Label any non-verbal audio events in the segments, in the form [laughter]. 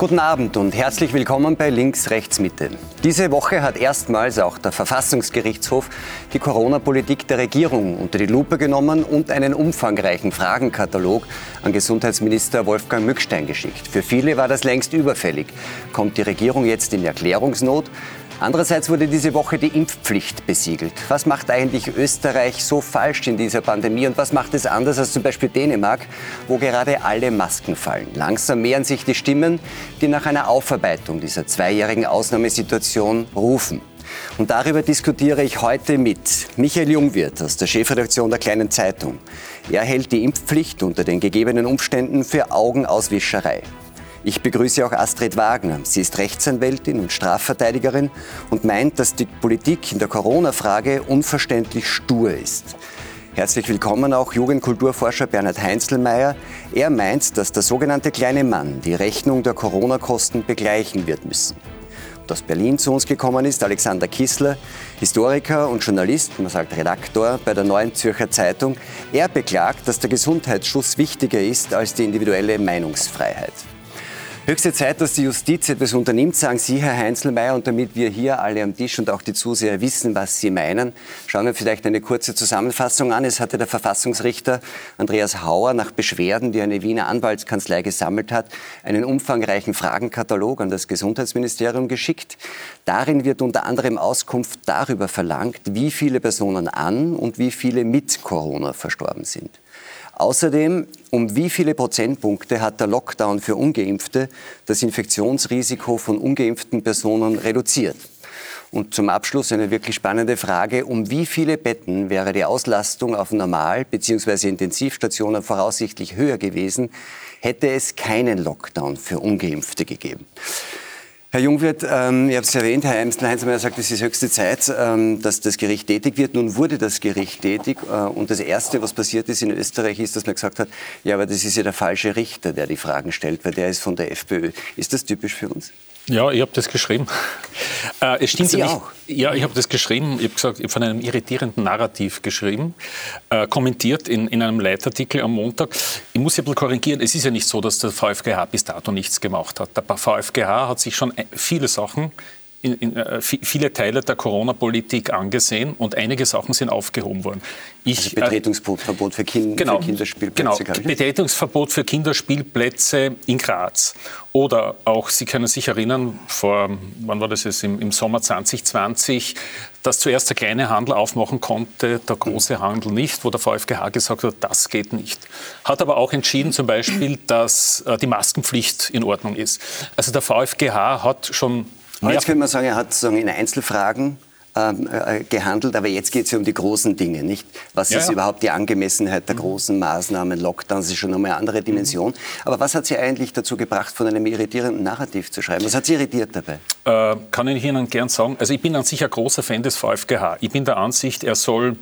Guten Abend und herzlich willkommen bei Links, Rechts, Mitte. Diese Woche hat erstmals auch der Verfassungsgerichtshof die Corona-Politik der Regierung unter die Lupe genommen und einen umfangreichen Fragenkatalog an Gesundheitsminister Wolfgang Mückstein geschickt. Für viele war das längst überfällig. Kommt die Regierung jetzt in Erklärungsnot? Andererseits wurde diese Woche die Impfpflicht besiegelt. Was macht eigentlich Österreich so falsch in dieser Pandemie und was macht es anders als zum Beispiel Dänemark, wo gerade alle Masken fallen? Langsam mehren sich die Stimmen, die nach einer Aufarbeitung dieser zweijährigen Ausnahmesituation rufen. Und darüber diskutiere ich heute mit Michael Jungwirth aus der Chefredaktion der Kleinen Zeitung. Er hält die Impfpflicht unter den gegebenen Umständen für Augenauswischerei. Ich begrüße auch Astrid Wagner. Sie ist Rechtsanwältin und Strafverteidigerin und meint, dass die Politik in der Corona-Frage unverständlich stur ist. Herzlich willkommen auch Jugendkulturforscher Bernhard Heinzelmeier. Er meint, dass der sogenannte kleine Mann die Rechnung der Corona-Kosten begleichen wird müssen. Und aus Berlin zu uns gekommen ist Alexander Kissler, Historiker und Journalist, man sagt Redaktor bei der Neuen Zürcher Zeitung. Er beklagt, dass der Gesundheitsschutz wichtiger ist als die individuelle Meinungsfreiheit. Höchste Zeit, dass die Justiz etwas unternimmt, sagen Sie, Herr Heinzelmeier, und damit wir hier alle am Tisch und auch die Zuseher wissen, was Sie meinen, schauen wir vielleicht eine kurze Zusammenfassung an. Es hatte der Verfassungsrichter Andreas Hauer nach Beschwerden, die eine Wiener Anwaltskanzlei gesammelt hat, einen umfangreichen Fragenkatalog an das Gesundheitsministerium geschickt. Darin wird unter anderem Auskunft darüber verlangt, wie viele Personen an und wie viele mit Corona verstorben sind. Außerdem, um wie viele Prozentpunkte hat der Lockdown für ungeimpfte das Infektionsrisiko von ungeimpften Personen reduziert? Und zum Abschluss eine wirklich spannende Frage. Um wie viele Betten wäre die Auslastung auf Normal- bzw. Intensivstationen voraussichtlich höher gewesen, hätte es keinen Lockdown für Ungeimpfte gegeben? Herr Jungwirth, ähm, ihr habt es erwähnt, Herr Heinzelmeier sagt, es ist höchste Zeit, ähm, dass das Gericht tätig wird. Nun wurde das Gericht tätig äh, und das Erste, was passiert ist in Österreich, ist, dass man gesagt hat, ja, aber das ist ja der falsche Richter, der die Fragen stellt, weil der ist von der FPÖ. Ist das typisch für uns? Ja, ich habe das geschrieben. [laughs] Äh, es stimmt Sie nicht. auch? Ja, ich habe das geschrieben. Ich habe gesagt, ich habe von einem irritierenden Narrativ geschrieben, äh, kommentiert in, in einem Leitartikel am Montag. Ich muss ein bisschen korrigieren. Es ist ja nicht so, dass der VfGH bis dato nichts gemacht hat. Der VfGH hat sich schon viele Sachen in, in, äh, viele Teile der Corona-Politik angesehen und einige Sachen sind aufgehoben worden. Ich, also Betretungsverbot für, kind, genau, für Kinderspielplätze. Genau, Betretungsverbot für Kinderspielplätze in Graz. Oder auch, Sie können sich erinnern, vor, wann war das jetzt, im, im Sommer 2020, dass zuerst der kleine Handel aufmachen konnte, der große Handel nicht, wo der VfGH gesagt hat, das geht nicht. Hat aber auch entschieden zum Beispiel, dass äh, die Maskenpflicht in Ordnung ist. Also der VfGH hat schon aber jetzt könnte man sagen, er hat sagen, in Einzelfragen ähm, äh, gehandelt, aber jetzt geht es ja um die großen Dinge, nicht? Was ja, ist ja. überhaupt die Angemessenheit der großen Maßnahmen, Lockdowns, ist schon nochmal eine andere Dimension. Mhm. Aber was hat Sie eigentlich dazu gebracht, von einem irritierenden Narrativ zu schreiben? Was hat Sie irritiert dabei? Äh, kann ich Ihnen gern sagen. Also ich bin an sich ein großer Fan des VfGH. Ich bin der Ansicht, er soll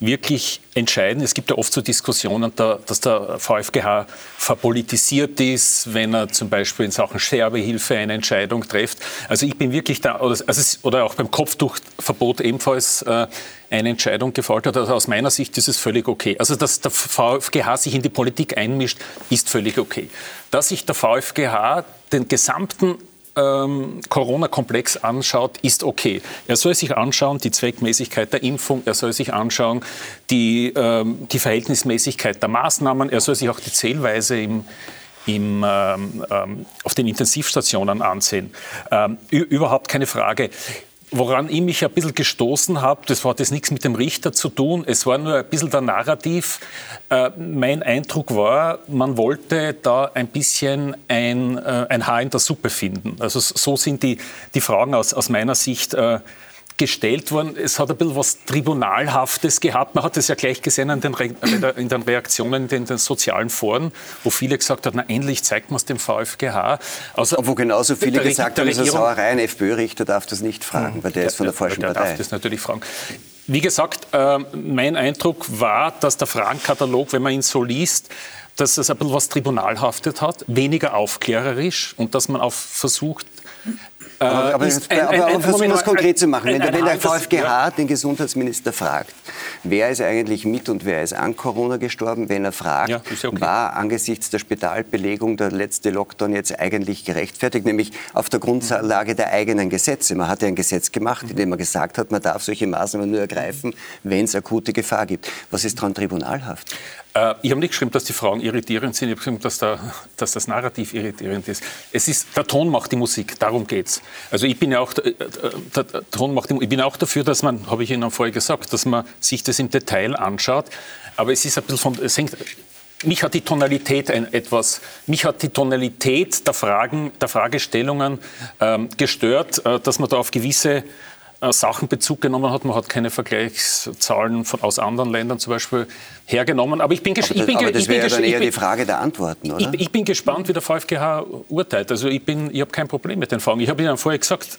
wirklich entscheiden. Es gibt ja oft so Diskussionen, dass der VfGH verpolitisiert ist, wenn er zum Beispiel in Sachen Sterbehilfe eine Entscheidung trifft. Also ich bin wirklich da, oder, also oder auch beim Kopftuchverbot ebenfalls äh, eine Entscheidung gefolgt hat. Also aus meiner Sicht ist es völlig okay. Also dass der VfGH sich in die Politik einmischt, ist völlig okay. Dass sich der VfGH den gesamten ähm, Corona-Komplex anschaut, ist okay. Er soll sich anschauen, die Zweckmäßigkeit der Impfung, er soll sich anschauen, die, ähm, die Verhältnismäßigkeit der Maßnahmen, er soll sich auch die Zählweise im, im, ähm, ähm auf den Intensivstationen ansehen. Ähm, überhaupt keine Frage. Woran ich mich ein bisschen gestoßen habe, das hat jetzt nichts mit dem Richter zu tun, es war nur ein bisschen der Narrativ. Äh, mein Eindruck war, man wollte da ein bisschen ein, äh, ein Haar in der Suppe finden. Also so sind die, die Fragen aus, aus meiner Sicht äh, gestellt worden. Es hat ein bisschen was Tribunalhaftes gehabt. Man hat es ja gleich gesehen in den, Re in den Reaktionen in den sozialen Foren, wo viele gesagt haben, na endlich zeigt man es dem VfGH. Also, Obwohl genauso viele gesagt haben, das ist eine Sauerei, ein FPÖ-Richter darf das nicht fragen, hm. weil der, der ist von der, falschen der Partei. Darf das natürlich fragen. Wie gesagt, äh, mein Eindruck war, dass der Fragenkatalog, wenn man ihn so liest, dass es ein bisschen was Tribunalhaftet hat, weniger aufklärerisch und dass man auch versucht, aber, aber, ist ein, aber, aber versuchen wir es konkret zu machen. Wenn, wenn der VfGH ja. den Gesundheitsminister fragt, wer ist eigentlich mit und wer ist an Corona gestorben, wenn er fragt, ja, okay. war angesichts der Spitalbelegung der letzte Lockdown jetzt eigentlich gerechtfertigt, nämlich auf der Grundlage der eigenen Gesetze. Man hat ja ein Gesetz gemacht, in dem man gesagt hat, man darf solche Maßnahmen nur ergreifen, wenn es akute Gefahr gibt. Was ist daran tribunalhaft? Äh, ich habe nicht geschrieben, dass die Frauen irritierend sind, ich habe geschrieben, dass, der, dass, das Narrativ irritierend ist. Es ist. Der Ton macht die Musik, darum geht es. Also ich bin ja auch, äh, der, der Ton macht die, ich bin auch dafür, dass man, habe ich Ihnen vorher gesagt, dass man sich das im Detail anschaut. Aber es ist ein bisschen von, es hängt, mich hat die Tonalität ein, etwas, mich hat die Tonalität der Fragen, der Fragestellungen ähm, gestört, äh, dass man da auf gewisse äh, Sachen Bezug genommen hat. Man hat keine Vergleichszahlen von, aus anderen Ländern zum Beispiel hergenommen. Aber ich bin, gespannt. aber das, aber das wäre dann eher die Frage der Antworten, oder? Ich, ich, bin gespannt, wie der VfGH urteilt. Also ich, ich habe kein Problem mit den Fragen. Ich habe Ihnen vorher gesagt...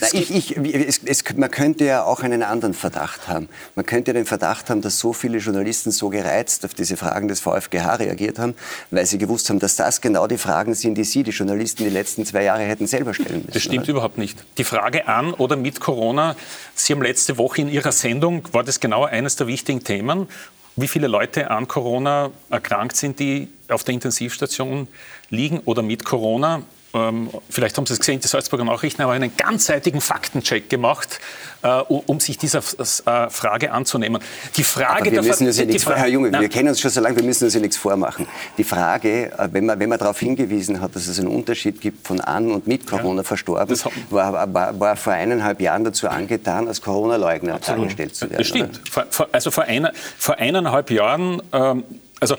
Na, ich, ich, es, es, man könnte ja auch einen anderen Verdacht haben. Man könnte den Verdacht haben, dass so viele Journalisten so gereizt auf diese Fragen des VfGH reagiert haben, weil sie gewusst haben, dass das genau die Fragen sind, die Sie, die Journalisten, die letzten zwei Jahre hätten selber stellen müssen. Das stimmt oder? überhaupt nicht. Die Frage an oder mit Corona, Sie haben letzte Woche in Ihrer Sendung, war das genau eines der wichtigen Themen, wie viele Leute an Corona erkrankt sind, die auf der Intensivstation liegen oder mit Corona. Ähm, vielleicht haben Sie es gesehen, die Salzburger Nachrichten haben einen ganzseitigen Faktencheck gemacht, äh, um sich dieser äh, Frage anzunehmen. Die Frage wir müssen uns ja nichts, Herr Junge, wir kennen uns schon so lange, wir müssen uns ja nichts vormachen. Die Frage, äh, wenn man, wenn man darauf hingewiesen hat, dass es einen Unterschied gibt von an und mit Corona ja, verstorben, war, war, war, vor eineinhalb Jahren dazu angetan, als Corona-Leugner dargestellt zu werden. Das stimmt. Vor, vor, also vor, einer, vor eineinhalb Jahren, ähm, also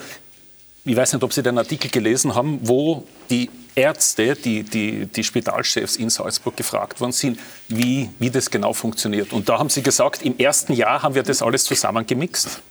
ich weiß nicht, ob Sie den Artikel gelesen haben, wo die Ärzte, die, die, die Spitalchefs in Salzburg gefragt worden sind, wie, wie das genau funktioniert. Und da haben sie gesagt, im ersten Jahr haben wir das alles zusammengemixt.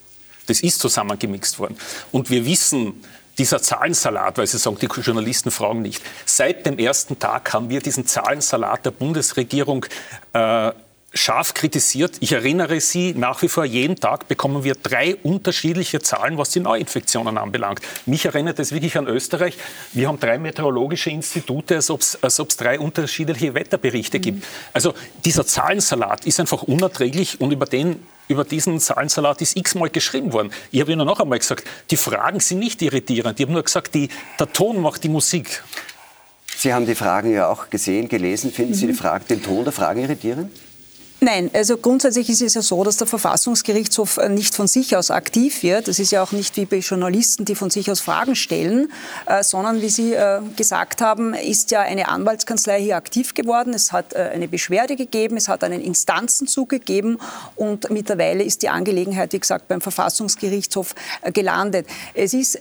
Das ist zusammengemixt worden. Und wir wissen, dieser Zahlensalat, weil Sie sagen, die Journalisten fragen nicht. Seit dem ersten Tag haben wir diesen Zahlensalat der Bundesregierung äh, scharf kritisiert. Ich erinnere Sie, nach wie vor jeden Tag bekommen wir drei unterschiedliche Zahlen, was die Neuinfektionen anbelangt. Mich erinnert es wirklich an Österreich. Wir haben drei meteorologische Institute, als ob es drei unterschiedliche Wetterberichte mhm. gibt. Also dieser Zahlensalat ist einfach unerträglich und über den über diesen Zahlensalat ist x-mal geschrieben worden. Ich habe Ihnen noch einmal gesagt, die Fragen sind nicht irritierend. Ich habe nur gesagt, die, der Ton macht die Musik. Sie haben die Fragen ja auch gesehen, gelesen. Finden mhm. Sie die Frage, den Ton der Fragen irritierend? Nein, also grundsätzlich ist es ja so, dass der Verfassungsgerichtshof äh, nicht von sich aus aktiv wird. Das ist ja auch nicht wie bei Journalisten, die von sich aus Fragen stellen, äh, sondern wie Sie äh, gesagt haben, ist ja eine Anwaltskanzlei hier aktiv geworden. Es hat eine Beschwerde gegeben, es hat einen Instanzenzug gegeben und mittlerweile ist die Angelegenheit, wie gesagt, beim Verfassungsgerichtshof gelandet. Es ist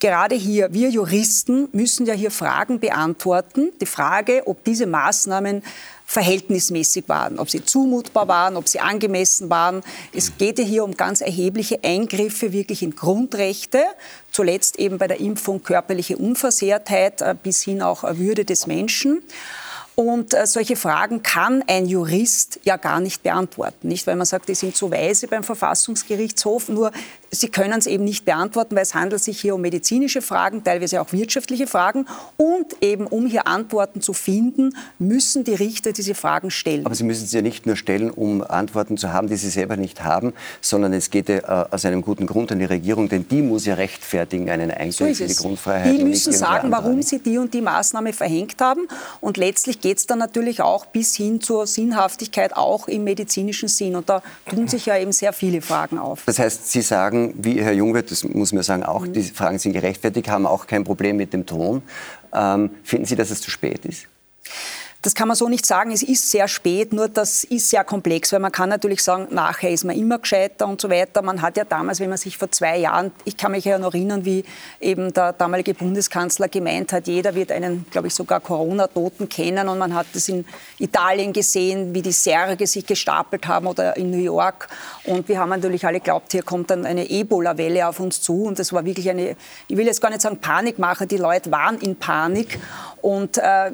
gerade hier, wir Juristen müssen ja hier Fragen beantworten. Die Frage, ob diese Maßnahmen verhältnismäßig waren, ob sie zumutbar waren, ob sie angemessen waren. Es geht ja hier um ganz erhebliche Eingriffe wirklich in Grundrechte, zuletzt eben bei der Impfung körperliche Unversehrtheit äh, bis hin auch Würde des Menschen. Und äh, solche Fragen kann ein Jurist ja gar nicht beantworten, nicht? Weil man sagt, die sind zu weise beim Verfassungsgerichtshof. Nur Sie können es eben nicht beantworten, weil es handelt sich hier um medizinische Fragen, teilweise auch wirtschaftliche Fragen. Und eben, um hier Antworten zu finden, müssen die Richter diese Fragen stellen. Aber Sie müssen sie ja nicht nur stellen, um Antworten zu haben, die Sie selber nicht haben, sondern es geht ja äh, aus einem guten Grund an die Regierung, denn die muss ja rechtfertigen einen Eingriff so in die Grundfreiheit. Die müssen sagen, warum sie die und die Maßnahme verhängt haben. Und letztlich geht es dann natürlich auch bis hin zur Sinnhaftigkeit, auch im medizinischen Sinn. Und da tun sich ja eben sehr viele Fragen auf. Das heißt, Sie sagen, wie Herr Jungwirth, das muss man sagen, auch, mhm. die Fragen sind gerechtfertigt, haben auch kein Problem mit dem Ton. Ähm, finden Sie, dass es zu spät ist? Das kann man so nicht sagen. Es ist sehr spät, nur das ist sehr komplex, weil man kann natürlich sagen, nachher ist man immer gescheiter und so weiter. Man hat ja damals, wenn man sich vor zwei Jahren, ich kann mich ja noch erinnern, wie eben der damalige Bundeskanzler gemeint hat, jeder wird einen, glaube ich, sogar Corona-Toten kennen und man hat das in Italien gesehen, wie die Särge sich gestapelt haben oder in New York. Und wir haben natürlich alle geglaubt, hier kommt dann eine Ebola-Welle auf uns zu und das war wirklich eine, ich will jetzt gar nicht sagen Panikmache, die Leute waren in Panik und äh,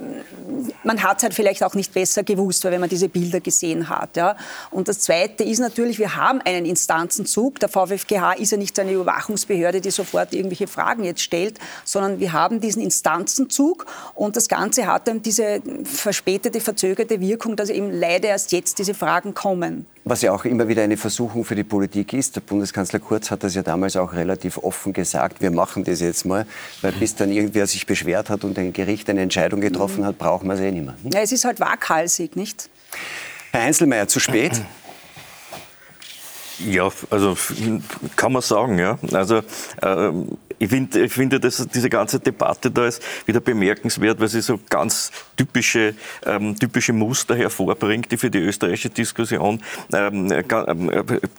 man hat es halt vielleicht auch nicht besser gewusst, weil wenn man diese Bilder gesehen hat. Ja. Und das Zweite ist natürlich, wir haben einen Instanzenzug. Der VfGH ist ja nicht eine Überwachungsbehörde, die sofort irgendwelche Fragen jetzt stellt, sondern wir haben diesen Instanzenzug und das Ganze hat dann diese verspätete, verzögerte Wirkung, dass eben leider erst jetzt diese Fragen kommen. Was ja auch immer wieder eine Versuchung für die Politik ist. Der Bundeskanzler Kurz hat das ja damals auch relativ offen gesagt. Wir machen das jetzt mal, weil bis dann irgendwer sich beschwert hat und ein Gericht eine Entscheidung getroffen hat, brauchen wir es eh nicht mehr. Ja, es ist halt waghalsig, nicht? Herr Einzelmeier, zu spät? Ja, also kann man sagen, ja. Also äh, ich, find, ich finde, dass diese ganze Debatte da ist wieder bemerkenswert, weil sie so ganz typische, ähm, typische Muster hervorbringt, die für die österreichische Diskussion, ähm, äh,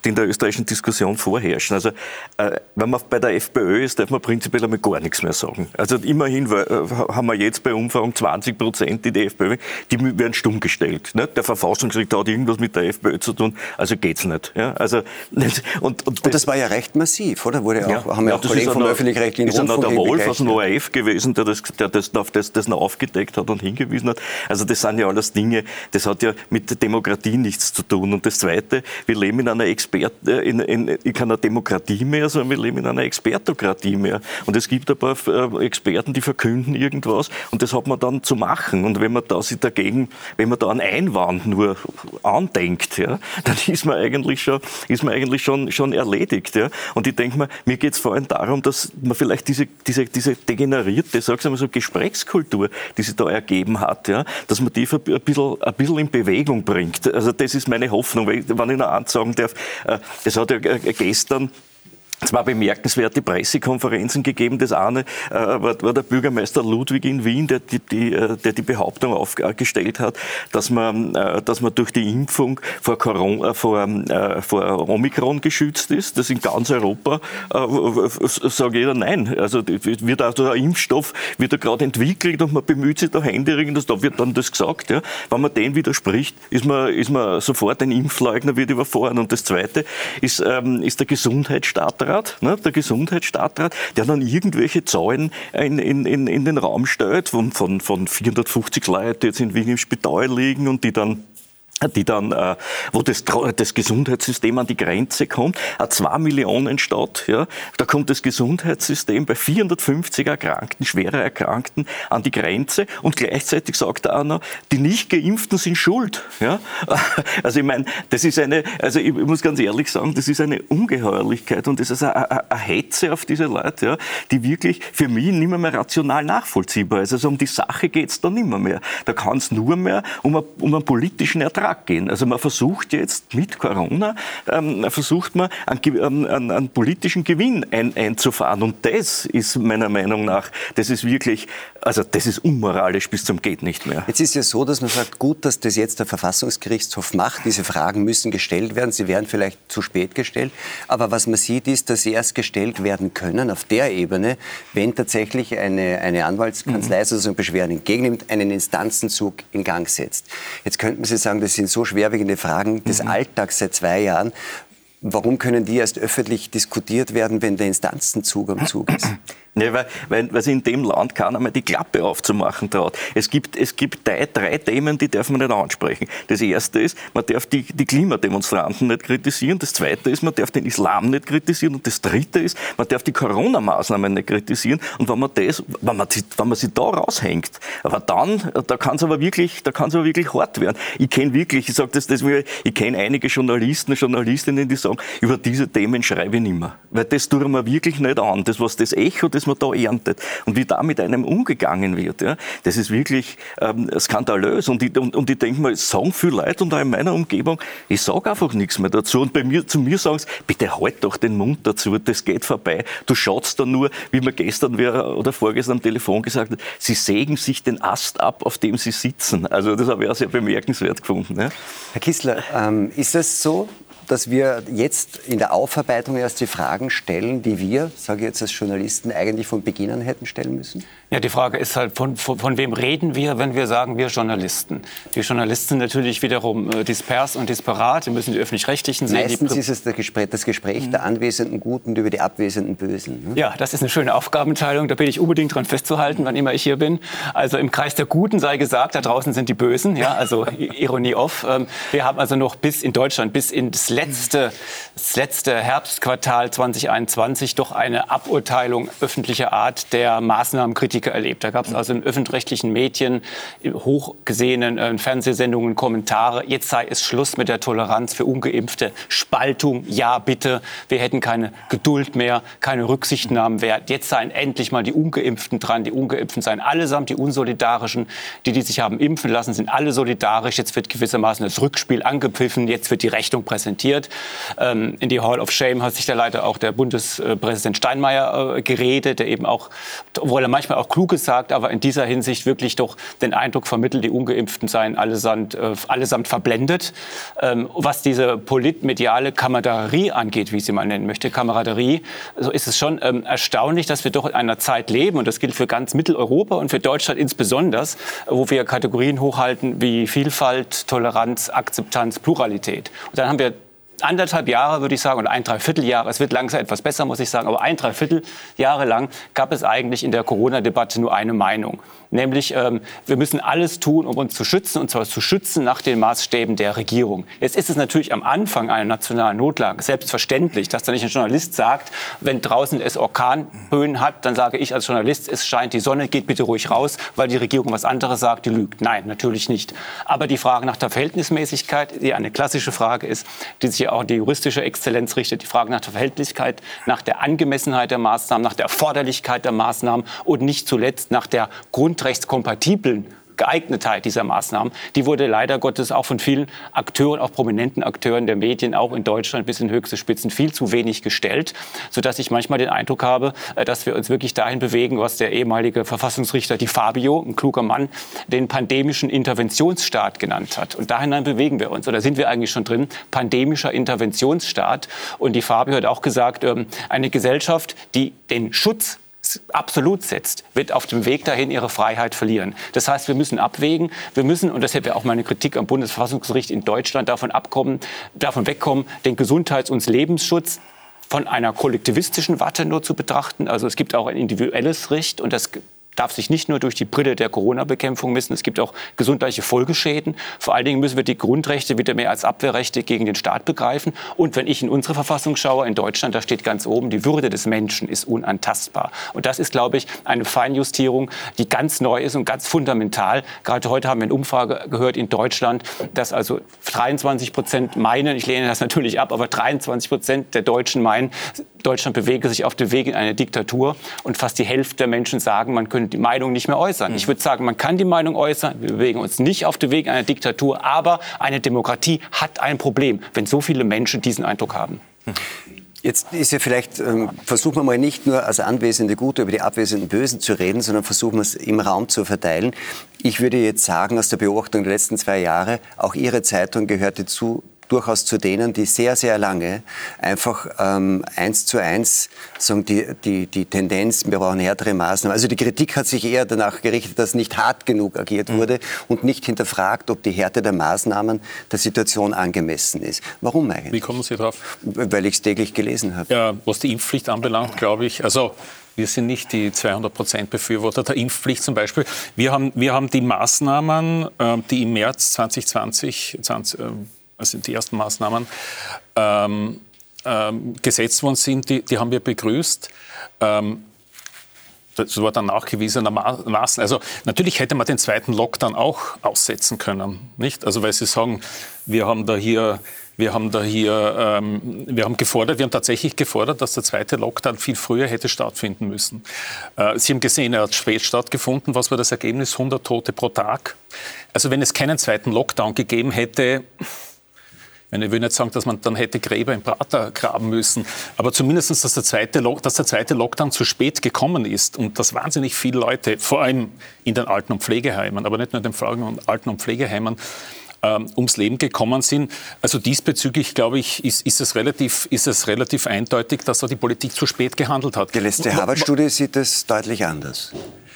die in der österreichischen Diskussion vorherrschen. Also äh, wenn man bei der FPÖ ist, darf man prinzipiell einmal gar nichts mehr sagen. Also immerhin äh, haben wir jetzt bei Umfang 20 Prozent, die die FPÖ, die werden stumm gestellt. Ne? Der Verfassungsrichter hat irgendwas mit der FPÖ zu tun, also geht's nicht. Ja? Also, [laughs] und, und, und, das, war ja recht massiv, oder? Wurde auch, ja, haben ja auch Kollegen vom öffentlich-rechtlichen Rundfunk Ist ja der Wolf aus dem ORF gewesen, der das, der das, das, das noch aufgedeckt hat und hingewiesen hat. Also das sind ja alles Dinge, das hat ja mit der Demokratie nichts zu tun. Und das Zweite, wir leben in einer Expert, äh, in, in, in keiner Demokratie mehr, sondern wir leben in einer Expertokratie mehr. Und es gibt ein paar äh, Experten, die verkünden irgendwas und das hat man dann zu machen. Und wenn man da sich dagegen, wenn man da einen Einwand nur andenkt, ja, dann ist man eigentlich schon, ist man eigentlich schon, schon erledigt. Ja. Und ich denke mir, mir geht es vor allem darum, dass man vielleicht diese, diese, diese degenerierte, sag's einmal so, Gesprächskultur, die sich da ergeben hat, ja, dass man die ein bisschen, ein bisschen in Bewegung bringt. Also das ist meine Hoffnung. Wenn ich noch eins sagen darf, äh, es hat ja gestern es war bemerkenswerte Pressekonferenzen gegeben. Das eine äh, war, war, der Bürgermeister Ludwig in Wien, der die, die, äh, der die Behauptung aufgestellt hat, dass man, äh, dass man durch die Impfung vor, Corona, äh, vor, äh, vor Omikron geschützt ist. Das in ganz Europa äh, sagt jeder nein. Also wird also ein Impfstoff wird gerade entwickelt und man bemüht sich da händeringend, da wird dann das gesagt. Ja. Wenn man dem widerspricht, ist man, ist man sofort ein Impfleugner, wird überfahren. Und das Zweite ist, ähm, ist der Gesundheitsstaat Stadtrat, ne, der Gesundheitsstadtrat, der dann irgendwelche Zahlen in, in, in, in den Raum stellt von, von, von 450 Leuten, die jetzt in Wien im Spital liegen und die dann die dann, äh, wo das, das Gesundheitssystem an die Grenze kommt, eine 2 Millionen Stadt, ja, da kommt das Gesundheitssystem bei 450 Erkrankten, schwerer Erkrankten an die Grenze und gleichzeitig sagt er auch noch, die nicht Geimpften sind schuld, ja. [laughs] Also ich meine, das ist eine, also ich muss ganz ehrlich sagen, das ist eine Ungeheuerlichkeit und das ist eine, eine, Hetze auf diese Leute, ja, die wirklich für mich nicht mehr, rational nachvollziehbar ist. Also um die Sache geht's da nicht mehr, mehr. Da kann es nur mehr um, um einen politischen Ertrag Ertrag gehen. Also man versucht jetzt mit Corona, ähm, versucht man einen, einen, einen politischen Gewinn ein, einzufahren. Und das ist meiner Meinung nach, das ist wirklich, also das ist unmoralisch bis zum geht nicht mehr. Jetzt ist ja so, dass man sagt, gut, dass das jetzt der Verfassungsgerichtshof macht. Diese Fragen müssen gestellt werden. Sie werden vielleicht zu spät gestellt. Aber was man sieht, ist, dass sie erst gestellt werden können auf der Ebene, wenn tatsächlich eine, eine Anwaltskanzlei mhm. sozusagen Beschwerden entgegennimmt, einen Instanzenzug in Gang setzt. Jetzt könnten Sie sagen, das sind so schwerwiegende Fragen des mhm. Alltags seit zwei Jahren. Warum können die erst öffentlich diskutiert werden, wenn der Instanzenzug am Zug ist? [clears throat] Ne, weil, weil, weil sie in dem Land keiner mehr die Klappe aufzumachen traut. Es gibt, es gibt drei, drei Themen, die darf man nicht ansprechen. Das erste ist, man darf die, die Klimademonstranten nicht kritisieren. Das zweite ist, man darf den Islam nicht kritisieren. Und das dritte ist, man darf die Corona-Maßnahmen nicht kritisieren. Und wenn man das, wenn man, wenn man sich da raushängt, aber dann, da kann es aber wirklich, da kann es aber wirklich hart werden. Ich kenne wirklich, ich sage das, das ich kenne einige Journalisten, Journalistinnen, die sagen, über diese Themen schreibe ich nicht mehr. Weil das tun wir wirklich nicht an. Das, was das Echo, das das man da erntet und wie da mit einem umgegangen wird, ja, das ist wirklich ähm, skandalös. Und ich, und, und ich denke mal, es sagen viele Leute und auch in meiner Umgebung, ich sage einfach nichts mehr dazu. Und bei mir, zu mir sagen sie, bitte halt doch den Mund dazu, das geht vorbei. Du schaust da nur, wie mir gestern oder vorgestern am Telefon gesagt hat, sie sägen sich den Ast ab, auf dem sie sitzen. Also das habe ich auch sehr bemerkenswert gefunden. Ja. Herr Kissler, ähm, ist es so, dass wir jetzt in der Aufarbeitung erst die Fragen stellen, die wir, sage ich jetzt als Journalisten, eigentlich von Beginn an hätten stellen müssen? Ja, die Frage ist halt, von, von, von wem reden wir, wenn wir sagen, wir Journalisten? Die Journalisten sind natürlich wiederum äh, dispers und disparat. Wir müssen die Öffentlich-Rechtlichen sehen. Meistens ist es das Gespräch, das Gespräch mhm. der anwesenden Guten über die abwesenden Bösen. Ne? Ja, das ist eine schöne Aufgabenteilung. Da bin ich unbedingt dran festzuhalten, wann immer ich hier bin. Also im Kreis der Guten sei gesagt, da draußen sind die Bösen. Ja, also [laughs] Ironie off. Ähm, wir haben also noch bis in Deutschland, bis ins letzte, das letzte Herbstquartal 2021 doch eine Aburteilung öffentlicher Art der Maßnahmenkritiker Politiker erlebt. Da gab es also in öffentlich-rechtlichen Medien, hochgesehenen äh, Fernsehsendungen Kommentare, jetzt sei es Schluss mit der Toleranz für Ungeimpfte, Spaltung, ja bitte, wir hätten keine Geduld mehr, keine Rücksichtnahmen mehr. Jetzt seien endlich mal die Ungeimpften dran, die Ungeimpften seien allesamt die Unsolidarischen, die, die sich haben impfen lassen, sind alle solidarisch. Jetzt wird gewissermaßen das Rückspiel angepfiffen, jetzt wird die Rechnung präsentiert. Ähm, in die Hall of Shame hat sich da leider auch der Bundespräsident Steinmeier äh, geredet, der eben auch, obwohl er manchmal auch klug gesagt, aber in dieser Hinsicht wirklich doch den Eindruck vermittelt, die Ungeimpften seien allesamt, äh, allesamt verblendet. Ähm, was diese politmediale Kameraderie angeht, wie sie man nennen möchte, Kameraderie, so ist es schon ähm, erstaunlich, dass wir doch in einer Zeit leben, und das gilt für ganz Mitteleuropa und für Deutschland insbesondere, wo wir Kategorien hochhalten wie Vielfalt, Toleranz, Akzeptanz, Pluralität. Und dann haben wir anderthalb Jahre, würde ich sagen, oder ein Dreivierteljahre, es wird langsam etwas besser, muss ich sagen, aber ein Dreivierteljahre lang gab es eigentlich in der Corona-Debatte nur eine Meinung. Nämlich, ähm, wir müssen alles tun, um uns zu schützen, und zwar zu schützen nach den Maßstäben der Regierung. Jetzt ist es natürlich am Anfang einer nationalen Notlage selbstverständlich, dass da nicht ein Journalist sagt, wenn draußen es Orkanböen hat, dann sage ich als Journalist, es scheint die Sonne, geht bitte ruhig raus, weil die Regierung was anderes sagt, die lügt. Nein, natürlich nicht. Aber die Frage nach der Verhältnismäßigkeit, die eine klassische Frage ist, die sich auch die juristische Exzellenz richtet, die Frage nach der Verhältnismäßigkeit, nach der Angemessenheit der Maßnahmen, nach der Erforderlichkeit der Maßnahmen und nicht zuletzt nach der Grund grundrechtskompatiblen Geeignetheit dieser Maßnahmen, die wurde leider Gottes auch von vielen Akteuren, auch prominenten Akteuren der Medien, auch in Deutschland bis in höchste Spitzen viel zu wenig gestellt, sodass ich manchmal den Eindruck habe, äh, dass wir uns wirklich dahin bewegen, was der ehemalige Verfassungsrichter Di Fabio, ein kluger Mann, den pandemischen Interventionsstaat genannt hat. Und dahin bewegen wir uns. Oder sind wir eigentlich schon drin? Pandemischer Interventionsstaat. Und Di Fabio hat auch gesagt, ähm, eine Gesellschaft, die den Schutz absolut setzt, wird auf dem Weg dahin ihre Freiheit verlieren. Das heißt, wir müssen abwägen, wir müssen, und deshalb ja auch meine Kritik am Bundesverfassungsgericht in Deutschland, davon abkommen, davon wegkommen, den Gesundheits- und Lebensschutz von einer kollektivistischen Warte nur zu betrachten. Also es gibt auch ein individuelles Recht und das darf sich nicht nur durch die Brille der Corona-Bekämpfung messen. Es gibt auch gesundheitliche Folgeschäden. Vor allen Dingen müssen wir die Grundrechte wieder mehr als Abwehrrechte gegen den Staat begreifen. Und wenn ich in unsere Verfassung schaue, in Deutschland, da steht ganz oben, die Würde des Menschen ist unantastbar. Und das ist, glaube ich, eine Feinjustierung, die ganz neu ist und ganz fundamental. Gerade heute haben wir eine Umfrage gehört in Deutschland, dass also 23 Prozent meinen, ich lehne das natürlich ab, aber 23 Prozent der Deutschen meinen, Deutschland bewege sich auf dem Weg in eine Diktatur. Und fast die Hälfte der Menschen sagen, man könnte die Meinung nicht mehr äußern. Mhm. Ich würde sagen, man kann die Meinung äußern. Wir bewegen uns nicht auf dem Weg einer Diktatur. Aber eine Demokratie hat ein Problem, wenn so viele Menschen diesen Eindruck haben. Jetzt ist ja vielleicht, ähm, versuchen wir mal nicht nur als anwesende Gute über die abwesenden Bösen zu reden, sondern versuchen wir es im Raum zu verteilen. Ich würde jetzt sagen, aus der Beobachtung der letzten zwei Jahre, auch Ihre Zeitung gehörte zu durchaus zu denen, die sehr, sehr lange einfach ähm, eins zu eins sagen, die, die, die Tendenz, wir brauchen härtere Maßnahmen. Also die Kritik hat sich eher danach gerichtet, dass nicht hart genug agiert mhm. wurde und nicht hinterfragt, ob die Härte der Maßnahmen der Situation angemessen ist. Warum eigentlich? Wie kommen Sie drauf? Weil ich es täglich gelesen habe. Ja, was die Impfpflicht anbelangt, glaube ich, also wir sind nicht die 200 Prozent Befürworter der Impfpflicht zum Beispiel. Wir haben, wir haben die Maßnahmen, äh, die im März 2020, 20, äh, also die ersten Maßnahmen, ähm, ähm, gesetzt worden sind, die, die haben wir begrüßt. Ähm, das war dann nachgewiesenermaßen. Also natürlich hätte man den zweiten Lockdown auch aussetzen können, nicht? Also weil Sie sagen, wir haben da hier, wir haben da hier, ähm, wir haben gefordert, wir haben tatsächlich gefordert, dass der zweite Lockdown viel früher hätte stattfinden müssen. Äh, Sie haben gesehen, er hat spät stattgefunden. Was war das Ergebnis? 100 Tote pro Tag. Also wenn es keinen zweiten Lockdown gegeben hätte, ich will nicht sagen, dass man dann hätte Gräber im Prater graben müssen, aber zumindest, dass der, zweite dass der zweite Lockdown zu spät gekommen ist und dass wahnsinnig viele Leute, vor allem in den Alten- und Pflegeheimen, aber nicht nur in den Alten- und Pflegeheimen, ähm, ums Leben gekommen sind. Also diesbezüglich, glaube ich, ist, ist, es relativ, ist es relativ eindeutig, dass da die Politik zu spät gehandelt hat. Die letzte Harvard-Studie sieht es deutlich anders.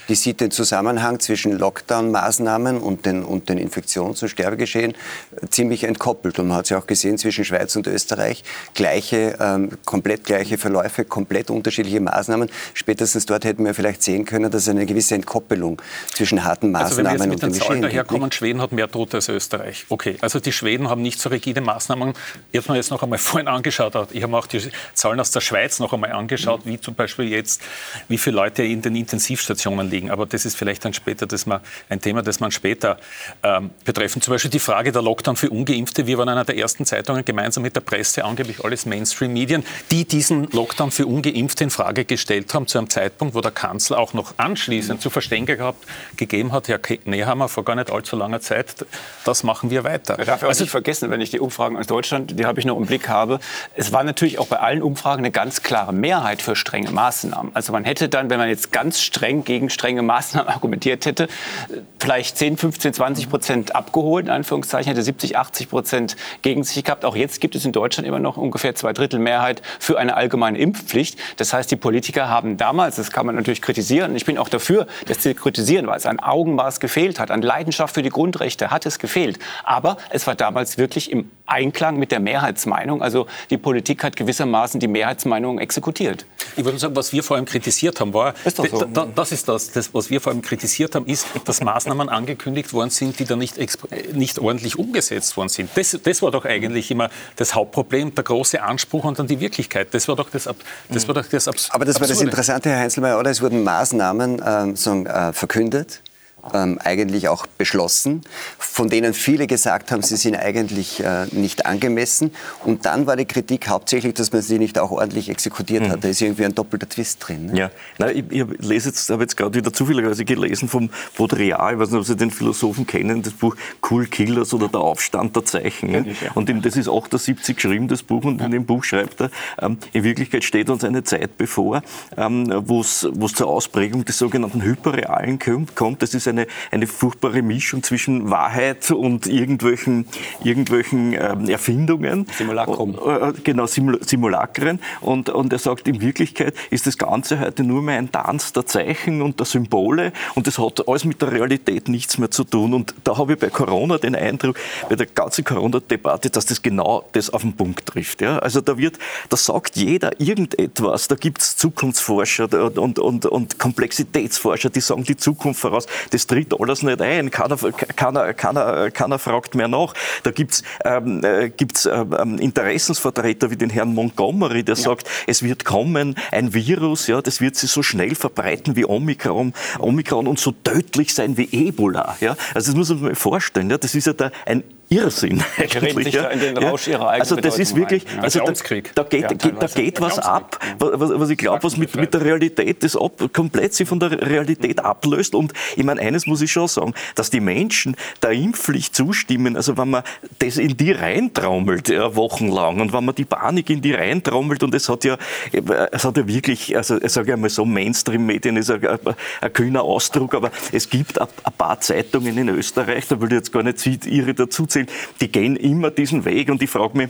Die sieht den Zusammenhang zwischen Lockdown-Maßnahmen und den, und den Infektions- und Sterbegeschehen äh, ziemlich entkoppelt. Und man hat es ja auch gesehen zwischen Schweiz und Österreich. Gleiche, ähm, komplett gleiche Verläufe, komplett unterschiedliche Maßnahmen. Spätestens dort hätten wir vielleicht sehen können, dass eine gewisse Entkoppelung zwischen harten Maßnahmen also wenn wir jetzt mit und den Zahlen daherkommen, Schweden hat mehr Tote als Österreich. Okay, also die Schweden haben nicht so rigide Maßnahmen. Ich habe mir jetzt noch einmal [laughs] vorhin angeschaut. Ich habe mir auch die Zahlen aus der Schweiz noch einmal angeschaut, wie zum Beispiel jetzt, wie viele Leute in den Intensivstationen liegen. Aber das ist vielleicht dann später das man, ein Thema, das man später ähm, betreffen. Zum Beispiel die Frage der Lockdown für Ungeimpfte. Wir waren einer der ersten Zeitungen gemeinsam mit der Presse, angeblich alles Mainstream-Medien, die diesen Lockdown für Ungeimpfte in Frage gestellt haben, zu einem Zeitpunkt, wo der Kanzler auch noch anschließend zu verstehen gehabt, gegeben hat, Herr Nehammer, vor gar nicht allzu langer Zeit, das machen wir weiter. Ich darf auch also, nicht vergessen, wenn ich die Umfragen aus Deutschland, die habe ich noch im Blick habe, es war natürlich auch bei allen Umfragen eine ganz klare Mehrheit für strenge Maßnahmen. Also man hätte dann, wenn man jetzt ganz streng gegen strenge strenge Maßnahmen [laughs] argumentiert hätte, vielleicht 10, 15, 20 Prozent abgeholt, in Anführungszeichen, hätte 70, 80 Prozent gegen sich gehabt. Auch jetzt gibt es in Deutschland immer noch ungefähr zwei Drittel Mehrheit für eine allgemeine Impfpflicht. Das heißt, die Politiker haben damals, das kann man natürlich kritisieren, ich bin auch dafür, dass sie kritisieren, weil es an Augenmaß gefehlt hat, an Leidenschaft für die Grundrechte hat es gefehlt. Aber es war damals wirklich im Einklang mit der Mehrheitsmeinung. Also die Politik hat gewissermaßen die Mehrheitsmeinung exekutiert. Ich würde sagen, was wir vor allem kritisiert haben, war, ist so. das ist das, das was wir vor allem kritisiert haben, ist, dass Maßnahmen angekündigt worden sind, die dann nicht, nicht ordentlich umgesetzt worden sind. Das, das war doch eigentlich immer das Hauptproblem, der große Anspruch und dann die Wirklichkeit. Das war doch das, das, war doch das Abs Aber das war das Interessante, Herr Heinzelmeier, oder? Es wurden Maßnahmen ähm, sagen, äh, verkündet ähm, eigentlich auch beschlossen, von denen viele gesagt haben, sie sind eigentlich äh, nicht angemessen. Und dann war die Kritik hauptsächlich, dass man sie nicht auch ordentlich exekutiert mhm. hat. Da ist irgendwie ein doppelter Twist drin. Ne? Ja, Nein, ich, ich lese jetzt, habe jetzt gerade wieder zufälligerweise gelesen vom Baudrillard, ich weiß nicht, ob Sie den Philosophen kennen, das Buch Cool Killers oder Der Aufstand der Zeichen. Ja. Und in, das ist 78 geschrieben, das Buch, und in dem Buch schreibt er, ähm, in Wirklichkeit steht uns eine Zeit bevor, ähm, wo es zur Ausprägung des sogenannten Hyperrealen kommt. Das ist eine, eine furchtbare Mischung zwischen Wahrheit und irgendwelchen, irgendwelchen ähm, Erfindungen. Simulacrum. Äh, genau, Simul Simulacren. Und, und er sagt, in Wirklichkeit ist das Ganze heute nur mehr ein Tanz der Zeichen und der Symbole und das hat alles mit der Realität nichts mehr zu tun. Und da habe ich bei Corona den Eindruck, bei der ganzen Corona-Debatte, dass das genau das auf den Punkt trifft. Ja? Also da wird, da sagt jeder irgendetwas. Da gibt es Zukunftsforscher und, und, und Komplexitätsforscher, die sagen die Zukunft voraus. Das tritt alles nicht ein. Keiner, keiner, keiner, keiner fragt mehr nach. Da gibt es ähm, äh, gibt's, ähm, Interessensvertreter wie den Herrn Montgomery, der ja. sagt, es wird kommen ein Virus, ja, das wird sich so schnell verbreiten wie Omikron, Omikron und so tödlich sein wie Ebola. Ja. Also das muss man sich mal vorstellen. Ja. Das ist ja da ein Irrsinn. Eigentlich, sich ja. da in den Rausch ihrer eigenen Also das ist wirklich, ein, also da, da, geht, ja, geht, da geht was ab, was, was ich glaube, was mit, mit der Realität das ab, komplett sich von der Realität ablöst. Und ich meine, eines muss ich schon sagen, dass die Menschen der Impfpflicht zustimmen, also wenn man das in die reintraumelt, ja, wochenlang, und wenn man die Panik in die reintraumelt, und es hat ja, es hat ja wirklich, also ich sage einmal so, Mainstream-Medien ist ein, ein, ein kühner Ausdruck, aber es gibt ein, ein paar Zeitungen in Österreich, da will ich jetzt gar nicht ihre dazu sind, die gehen immer diesen Weg. Und ich frage mich,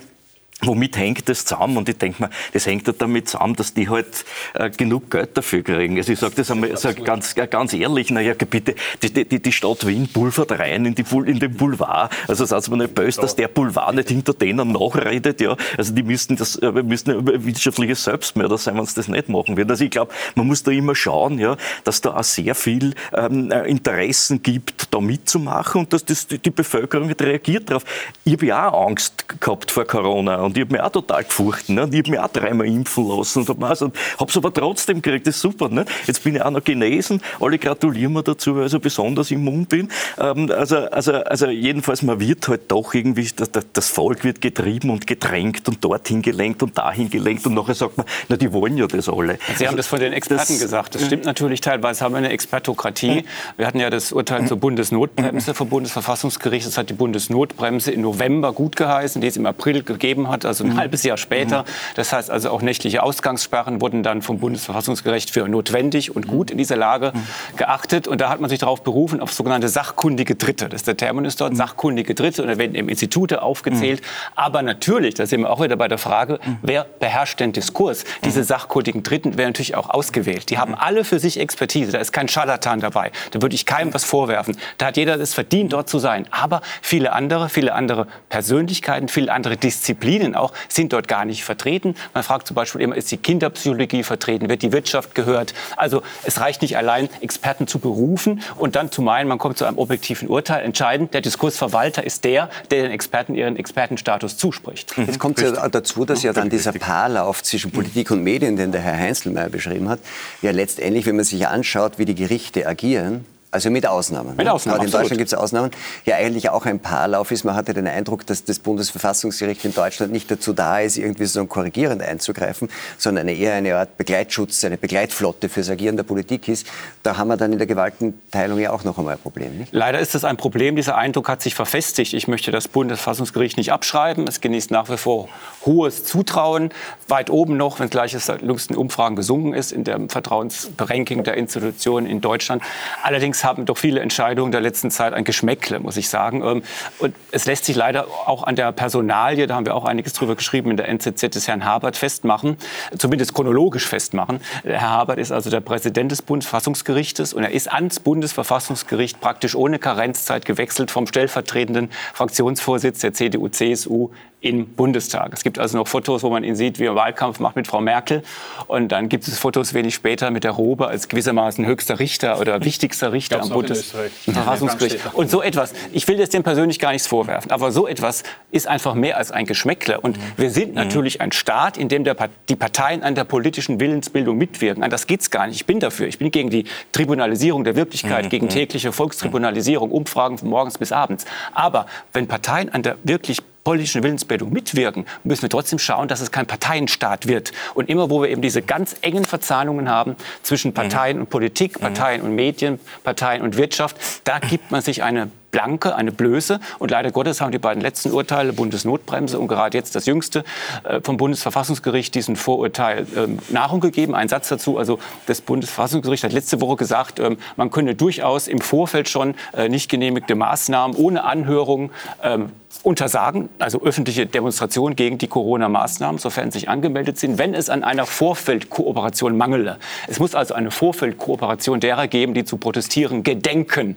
Womit hängt das zusammen? Und ich denke mir, das hängt halt damit zusammen, dass die halt äh, genug Geld dafür kriegen. Also ich sage das einmal sag ganz, ganz ehrlich, naja, bitte, die, die, die Stadt Wien pulvert rein in, die, in den Boulevard. Also sagt man nicht böse, dass der Boulevard nicht hinter denen nachredet. Ja. Also die müssten das äh, müssten wirtschaftliches Selbstmörder sein, wenn sie das nicht machen würden. Also ich glaube, man muss da immer schauen, ja, dass da auch sehr viel ähm, äh, Interessen gibt, da mitzumachen und dass das, die Bevölkerung reagiert darauf. Ich habe ja auch Angst gehabt vor Corona und ich habe mich auch total gefurcht. Ne? ich habe mich auch dreimal impfen lassen und habe es aber trotzdem gekriegt. Das ist super. Ne? Jetzt bin ich auch noch genesen. Alle gratulieren mir dazu, weil ich so besonders immun bin. Ähm, also, also, also jedenfalls, man wird halt doch irgendwie, das, das Volk wird getrieben und gedrängt und dorthin gelenkt und dahin gelenkt und nachher sagt man, na, die wollen ja das alle. Sie also, haben das von den Experten das, gesagt. Das stimmt natürlich teilweise. Haben wir eine Expertokratie. Wir hatten ja das Urteil zur Bundesnotbremse vom Bundesverfassungsgericht. Das hat die Bundesnotbremse im November gut geheißen, die es im April gegeben hat hat, also ein mhm. halbes Jahr später. Mhm. Das heißt also auch nächtliche Ausgangssperren wurden dann vom Bundesverfassungsgericht für notwendig und gut in dieser Lage mhm. geachtet. Und da hat man sich darauf berufen, auf sogenannte sachkundige Dritte. Das ist der Terminus dort, mhm. sachkundige Dritte. Und da werden eben Institute aufgezählt. Aber natürlich, da sind wir auch wieder bei der Frage, wer beherrscht den Diskurs? Diese sachkundigen Dritten werden natürlich auch ausgewählt. Die haben alle für sich Expertise. Da ist kein Scharlatan dabei. Da würde ich keinem was vorwerfen. Da hat jeder das verdient, dort zu sein. Aber viele andere, viele andere Persönlichkeiten, viele andere Disziplinen auch sind dort gar nicht vertreten. Man fragt zum Beispiel immer, ist die Kinderpsychologie vertreten? Wird die Wirtschaft gehört? Also es reicht nicht allein, Experten zu berufen und dann zu meinen, man kommt zu einem objektiven Urteil. Entscheidend, der Diskursverwalter ist der, der den Experten ihren Expertenstatus zuspricht. Jetzt kommt es ja dazu, dass ja dann dieser Paarlauf zwischen Politik und Medien, den der Herr Heinzelmeier beschrieben hat, ja letztendlich, wenn man sich anschaut, wie die Gerichte agieren, also mit Ausnahmen. Mit Ausnahmen. in Deutschland gibt es Ausnahmen. Ja, eigentlich auch ein Paarlauf ist. Man hatte den Eindruck, dass das Bundesverfassungsgericht in Deutschland nicht dazu da ist, irgendwie so korrigierend einzugreifen, sondern eher eine Art Begleitschutz, eine Begleitflotte fürs Agieren der Politik ist. Da haben wir dann in der Gewaltenteilung ja auch noch einmal ein Problem. Nicht? Leider ist das ein Problem. Dieser Eindruck hat sich verfestigt. Ich möchte das Bundesverfassungsgericht nicht abschreiben. Es genießt nach wie vor hohes Zutrauen. Weit oben noch, wenn gleich es jüngsten Umfragen gesunken ist, in dem Vertrauensranking der Institutionen in Deutschland. Allerdings haben doch viele Entscheidungen der letzten Zeit ein Geschmäckle, muss ich sagen. Ähm, und es lässt sich leider auch an der Personalie, da haben wir auch einiges drüber geschrieben, in der NZZ des Herrn Habert festmachen, zumindest chronologisch festmachen. Herr Habert ist also der Präsident des Bundesverfassungsgerichtes und er ist ans Bundesverfassungsgericht praktisch ohne Karenzzeit gewechselt vom stellvertretenden Fraktionsvorsitz der CDU-CSU im Bundestag. Es gibt also noch Fotos, wo man ihn sieht, wie er Wahlkampf macht mit Frau Merkel. Und dann gibt es Fotos wenig später mit der Robe als gewissermaßen höchster Richter oder wichtigster Richter am Bundesverfassungsgericht. Und so etwas, ich will jetzt dem persönlich gar nichts vorwerfen, aber so etwas ist einfach mehr als ein Geschmäckle. Und mhm. wir sind mhm. natürlich ein Staat, in dem der, die Parteien an der politischen Willensbildung mitwirken. An das geht es gar nicht. Ich bin dafür. Ich bin gegen die Tribunalisierung der Wirklichkeit, mhm. gegen tägliche Volkstribunalisierung, Umfragen von morgens bis abends. Aber wenn Parteien an der wirklich politischen Willensbildung mitwirken, müssen wir trotzdem schauen, dass es kein Parteienstaat wird. Und immer, wo wir eben diese ganz engen Verzahnungen haben zwischen Parteien mhm. und Politik, Parteien mhm. und Medien, Parteien und Wirtschaft, da gibt man sich eine Blanke, eine Blöße. Und leider Gottes haben die beiden letzten Urteile, Bundesnotbremse und gerade jetzt das jüngste äh, vom Bundesverfassungsgericht, diesen Vorurteil ähm, Nahrung gegeben. Ein Satz dazu, also das Bundesverfassungsgericht hat letzte Woche gesagt, ähm, man könne durchaus im Vorfeld schon äh, nicht genehmigte Maßnahmen ohne Anhörung ähm, untersagen, also öffentliche Demonstrationen gegen die Corona-Maßnahmen, sofern sich angemeldet sind, wenn es an einer Vorfeldkooperation mangele. Es muss also eine Vorfeldkooperation derer geben, die zu protestieren gedenken.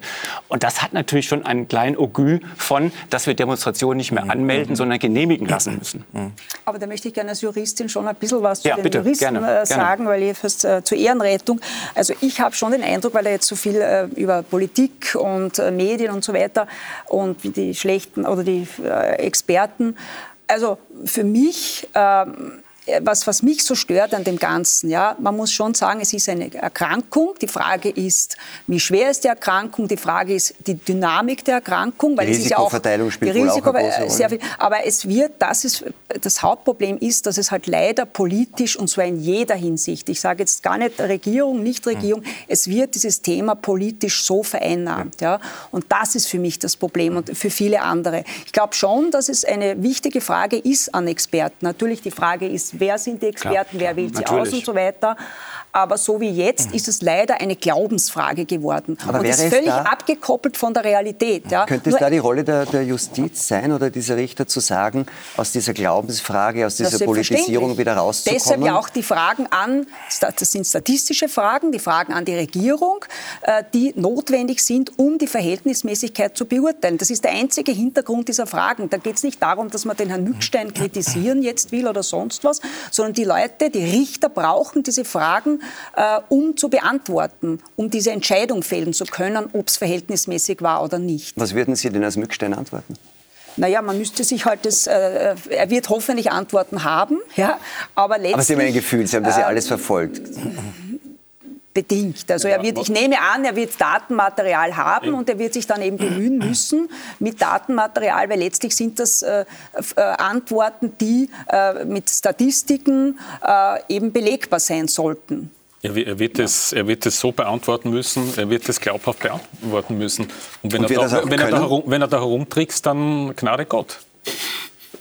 Und das hat natürlich schon einen kleinen Augü von, dass wir Demonstrationen nicht mehr anmelden, sondern genehmigen lassen müssen. Aber da möchte ich gerne als Juristin schon ein bisschen was zu ja, den bitte, Juristen gerne, äh, sagen, gerne. weil ich fast äh, zur Ehrenrettung. Also ich habe schon den Eindruck, weil er jetzt so viel äh, über Politik und äh, Medien und so weiter und die schlechten oder die äh, Experten. Also für mich ähm, was, was mich so stört an dem Ganzen, ja, man muss schon sagen, es ist eine Erkrankung. Die Frage ist, wie schwer ist die Erkrankung? Die Frage ist die Dynamik der Erkrankung, weil die es ist ja auch spielt die Risiko, auch eine sehr viel, aber es wird, das ist das Hauptproblem ist, dass es halt leider politisch und zwar in jeder Hinsicht. Ich sage jetzt gar nicht Regierung, nicht Regierung. Mhm. Es wird dieses Thema politisch so vereinnahmt, ja. Und das ist für mich das Problem und für viele andere. Ich glaube schon, dass es eine wichtige Frage ist an Experten. Natürlich die Frage ist, wer sind die Experten, klar, wer wählt sie aus und so weiter. Aber so wie jetzt mhm. ist es leider eine Glaubensfrage geworden. Aber und ist völlig abgekoppelt von der Realität. Ja. Könnte es Nur da die Rolle der, der, Justiz sein oder dieser Richter zu sagen, aus dieser Glaubensfrage, aus dieser Politisierung wieder rauszukommen? Deshalb ja auch die Fragen an, das sind statistische Fragen, die Fragen an die Regierung, äh, die notwendig sind, um die Verhältnismäßigkeit zu beurteilen. Das ist der einzige Hintergrund dieser Fragen. Da geht es nicht darum, dass man den Herrn Mückstein kritisieren jetzt will oder sonst was, sondern die Leute, die Richter brauchen diese Fragen, äh, um zu beantworten, um diese Entscheidung fällen zu können, ob es verhältnismäßig war oder nicht. Was würden Sie denn als Mückstein antworten? Naja, man müsste sich halt das, äh, er wird hoffentlich Antworten haben, ja, aber letztlich... Aber Sie haben ein Gefühl, Sie haben das ja alles verfolgt bedingt. Also er wird, ich nehme an, er wird Datenmaterial haben und er wird sich dann eben bemühen [clears throat] müssen mit Datenmaterial, weil letztlich sind das äh, äh, Antworten, die äh, mit Statistiken äh, eben belegbar sein sollten. Er, wird es, er wird es so beantworten müssen, er wird es glaubhaft beantworten müssen. Und wenn, und er, da, wenn, er, da herum, wenn er da herumtrickst, dann Gnade Gott.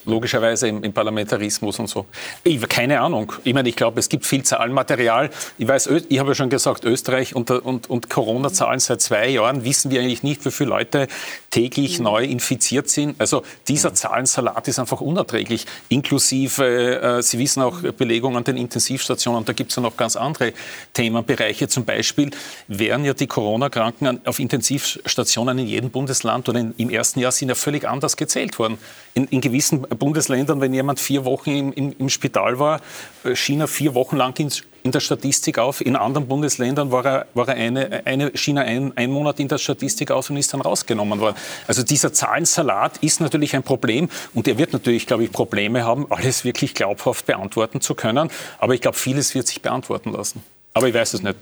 Logischerweise im, im, Parlamentarismus und so. Ich, keine Ahnung. Ich meine, ich glaube, es gibt viel Zahlenmaterial. Ich weiß, ich habe ja schon gesagt, Österreich und, und, und Corona-Zahlen seit zwei Jahren wissen wir eigentlich nicht, wie viele Leute täglich mhm. neu infiziert sind. Also dieser Zahlensalat ist einfach unerträglich. Inklusive, äh, Sie wissen auch, Belegung an den Intensivstationen. Da gibt es ja noch ganz andere Themenbereiche. Zum Beispiel werden ja die Corona-Kranken auf Intensivstationen in jedem Bundesland oder in, im ersten Jahr sind ja völlig anders gezählt worden. In, in gewissen Bundesländern, wenn jemand vier Wochen im, im, im Spital war, äh, schien er vier Wochen lang ins in der Statistik auf. In anderen Bundesländern war er, war er eine, eine China ein, ein Monat in der Statistik aus und ist dann rausgenommen worden. Also dieser Zahlensalat ist natürlich ein Problem und er wird natürlich, glaube ich, Probleme haben, alles wirklich glaubhaft beantworten zu können. Aber ich glaube, vieles wird sich beantworten lassen. Aber ich weiß es nicht.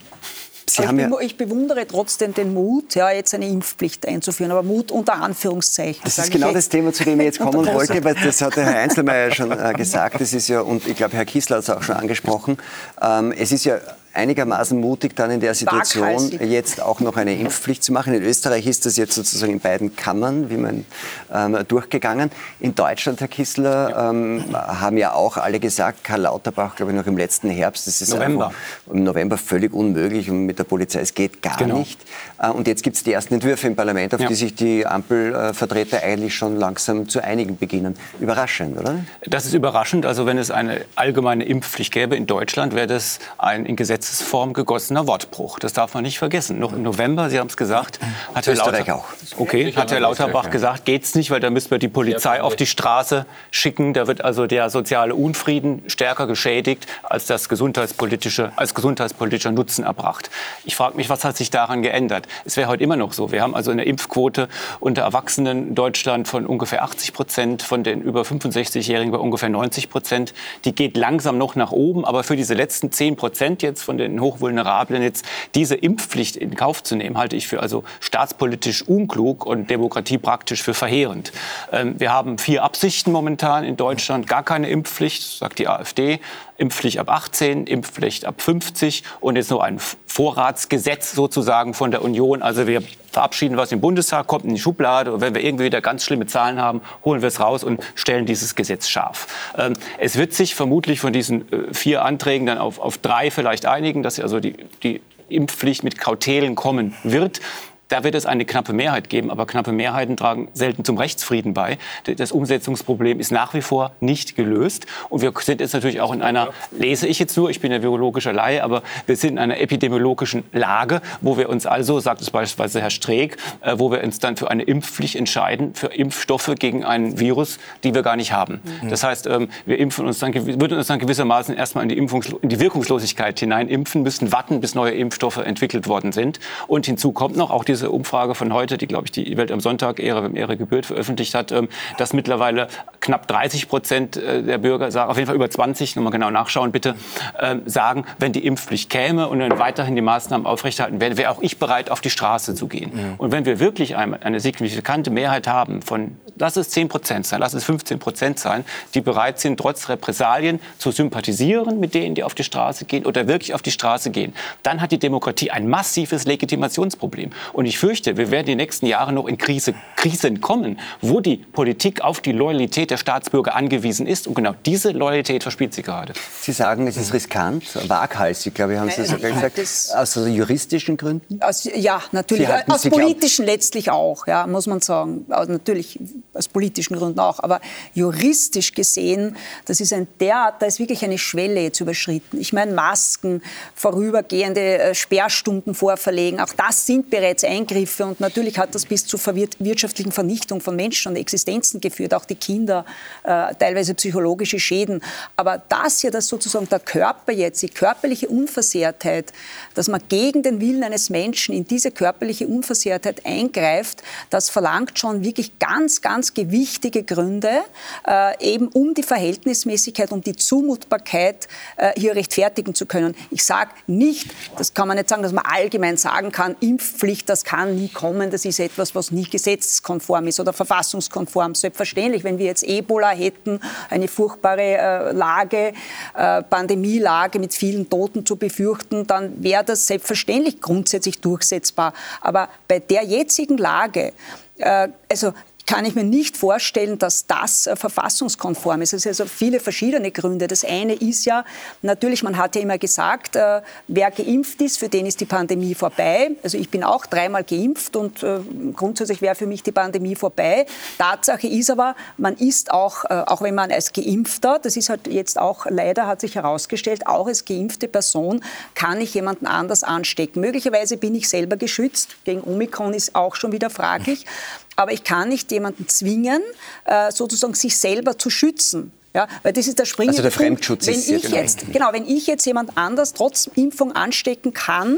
Ich, ja ich, bewundere trotzdem den Mut, ja, jetzt eine Impfpflicht einzuführen, aber Mut unter Anführungszeichen. Das ist genau das Thema, zu dem ich jetzt [laughs] kommen wollte, weil das hat der Herr Einzelmeier schon äh, gesagt. Das ist ja, und ich glaube, Herr Kissler hat es auch schon angesprochen. Ähm, es ist ja einigermaßen mutig, dann in der Situation jetzt auch noch eine Impfpflicht zu machen. In Österreich ist das jetzt sozusagen in beiden Kammern, wie man ähm, durchgegangen. In Deutschland, Herr Kissler, ähm, haben ja auch alle gesagt, Karl Lauterbach, glaube ich, noch im letzten Herbst, das ist November. im November völlig unmöglich und mit der Polizei, es geht gar genau. nicht. Äh, und jetzt gibt es die ersten Entwürfe im Parlament, auf ja. die sich die Ampelvertreter eigentlich schon langsam zu einigen beginnen. Überraschend, oder? Das ist überraschend. Also wenn es eine allgemeine Impfpflicht gäbe in Deutschland, wäre das ein in Gesetz Gesetzesform gegossener Wortbruch. Das darf man nicht vergessen. Noch im November, Sie haben es gesagt, hat Herr, Lauter auch. Okay, hat Herr Lauterbach gesagt, geht's nicht, weil da müssen wir die Polizei auf die Straße schicken. Da wird also der soziale Unfrieden stärker geschädigt, als das gesundheitspolitische, als gesundheitspolitischer Nutzen erbracht. Ich frage mich, was hat sich daran geändert? Es wäre heute immer noch so. Wir haben also eine Impfquote unter Erwachsenen in Deutschland von ungefähr 80 Prozent, von den über 65-Jährigen bei ungefähr 90 Prozent. Die geht langsam noch nach oben, aber für diese letzten 10 Prozent jetzt von von den Hochvulnerablen jetzt diese Impfpflicht in Kauf zu nehmen, halte ich für also staatspolitisch unklug und Demokratie praktisch für verheerend. Ähm, wir haben vier Absichten momentan in Deutschland. Gar keine Impfpflicht, sagt die AfD. Impfpflicht ab 18, Impfpflicht ab 50 und jetzt noch ein Vorratsgesetz sozusagen von der Union. Also wir verabschieden was im Bundestag, kommt in die Schublade und wenn wir irgendwie wieder ganz schlimme Zahlen haben, holen wir es raus und stellen dieses Gesetz scharf. Ähm, es wird sich vermutlich von diesen äh, vier Anträgen dann auf, auf drei vielleicht einigen, dass also die, die Impfpflicht mit Kautelen kommen wird. Da wird es eine knappe Mehrheit geben, aber knappe Mehrheiten tragen selten zum Rechtsfrieden bei. Das Umsetzungsproblem ist nach wie vor nicht gelöst. Und wir sind jetzt natürlich auch in einer, lese ich jetzt nur, ich bin ja biologischer Laie, aber wir sind in einer epidemiologischen Lage, wo wir uns also, sagt es beispielsweise Herr Streeck, äh, wo wir uns dann für eine Impfpflicht entscheiden, für Impfstoffe gegen ein Virus, die wir gar nicht haben. Mhm. Das heißt, ähm, wir impfen uns dann, würden uns dann gewissermaßen erstmal in die, Impfungs in die Wirkungslosigkeit hinein impfen, müssen warten, bis neue Impfstoffe entwickelt worden sind. Und hinzu kommt noch auch die diese Umfrage von heute, die, glaube ich, die Welt am Sonntag, Ehre, wem Ehre gebührt, veröffentlicht hat, ähm, dass mittlerweile knapp 30 Prozent äh, der Bürger sagen, auf jeden Fall über 20, nochmal genau nachschauen bitte, ähm, sagen, wenn die Impfpflicht käme und dann weiterhin die Maßnahmen aufrechterhalten werden, wäre auch ich bereit, auf die Straße zu gehen. Mhm. Und wenn wir wirklich eine, eine signifikante Mehrheit haben von, lass es 10 Prozent sein, lass es 15 Prozent sein, die bereit sind, trotz Repressalien zu sympathisieren mit denen, die auf die Straße gehen oder wirklich auf die Straße gehen, dann hat die Demokratie ein massives Legitimationsproblem. Und und ich fürchte, wir werden die nächsten Jahre noch in Krise, Krisen kommen, wo die Politik auf die Loyalität der Staatsbürger angewiesen ist. Und genau diese Loyalität verspielt sie gerade. Sie sagen, es ist riskant, waghalsig, glaube ich, haben Sie sogar gesagt. Aus juristischen Gründen? Aus, ja, natürlich. Aus Sie politischen letztlich auch, ja, muss man sagen. Also natürlich aus politischen Gründen auch. Aber juristisch gesehen, das ist ein derart, da ist wirklich eine Schwelle jetzt überschritten. Ich meine, Masken, vorübergehende äh, Sperrstunden vorverlegen, auch das sind bereits Eingriffe und natürlich hat das bis zur wirtschaftlichen Vernichtung von Menschen und Existenzen geführt, auch die Kinder, äh, teilweise psychologische Schäden. Aber das ja, dass sozusagen der Körper jetzt, die körperliche Unversehrtheit, dass man gegen den Willen eines Menschen in diese körperliche Unversehrtheit eingreift, das verlangt schon wirklich ganz, ganz gewichtige Gründe, äh, eben um die Verhältnismäßigkeit, um die Zumutbarkeit äh, hier rechtfertigen zu können. Ich sage nicht, das kann man nicht sagen, dass man allgemein sagen kann, Impfpflicht, das kann nie kommen, das ist etwas, was nie gesetzeskonform ist oder verfassungskonform. Selbstverständlich, wenn wir jetzt Ebola hätten, eine furchtbare äh, Lage, äh, Pandemielage mit vielen Toten zu befürchten, dann wäre das selbstverständlich grundsätzlich durchsetzbar. Aber bei der jetzigen Lage, äh, also kann ich mir nicht vorstellen, dass das äh, verfassungskonform ist. Es sind also viele verschiedene Gründe. Das eine ist ja, natürlich, man hat ja immer gesagt, äh, wer geimpft ist, für den ist die Pandemie vorbei. Also ich bin auch dreimal geimpft und äh, grundsätzlich wäre für mich die Pandemie vorbei. Tatsache ist aber, man ist auch, äh, auch wenn man als Geimpfter, das ist halt jetzt auch leider, hat sich herausgestellt, auch als geimpfte Person kann ich jemanden anders anstecken. Möglicherweise bin ich selber geschützt. Gegen Omikron ist auch schon wieder fraglich. Aber ich kann nicht jemanden zwingen, äh, sozusagen sich selber zu schützen. Ja, weil das ist der springende Also der Fremdschutz wenn ist ich genau. jetzt, genau, wenn ich jetzt jemand anders trotz Impfung anstecken kann,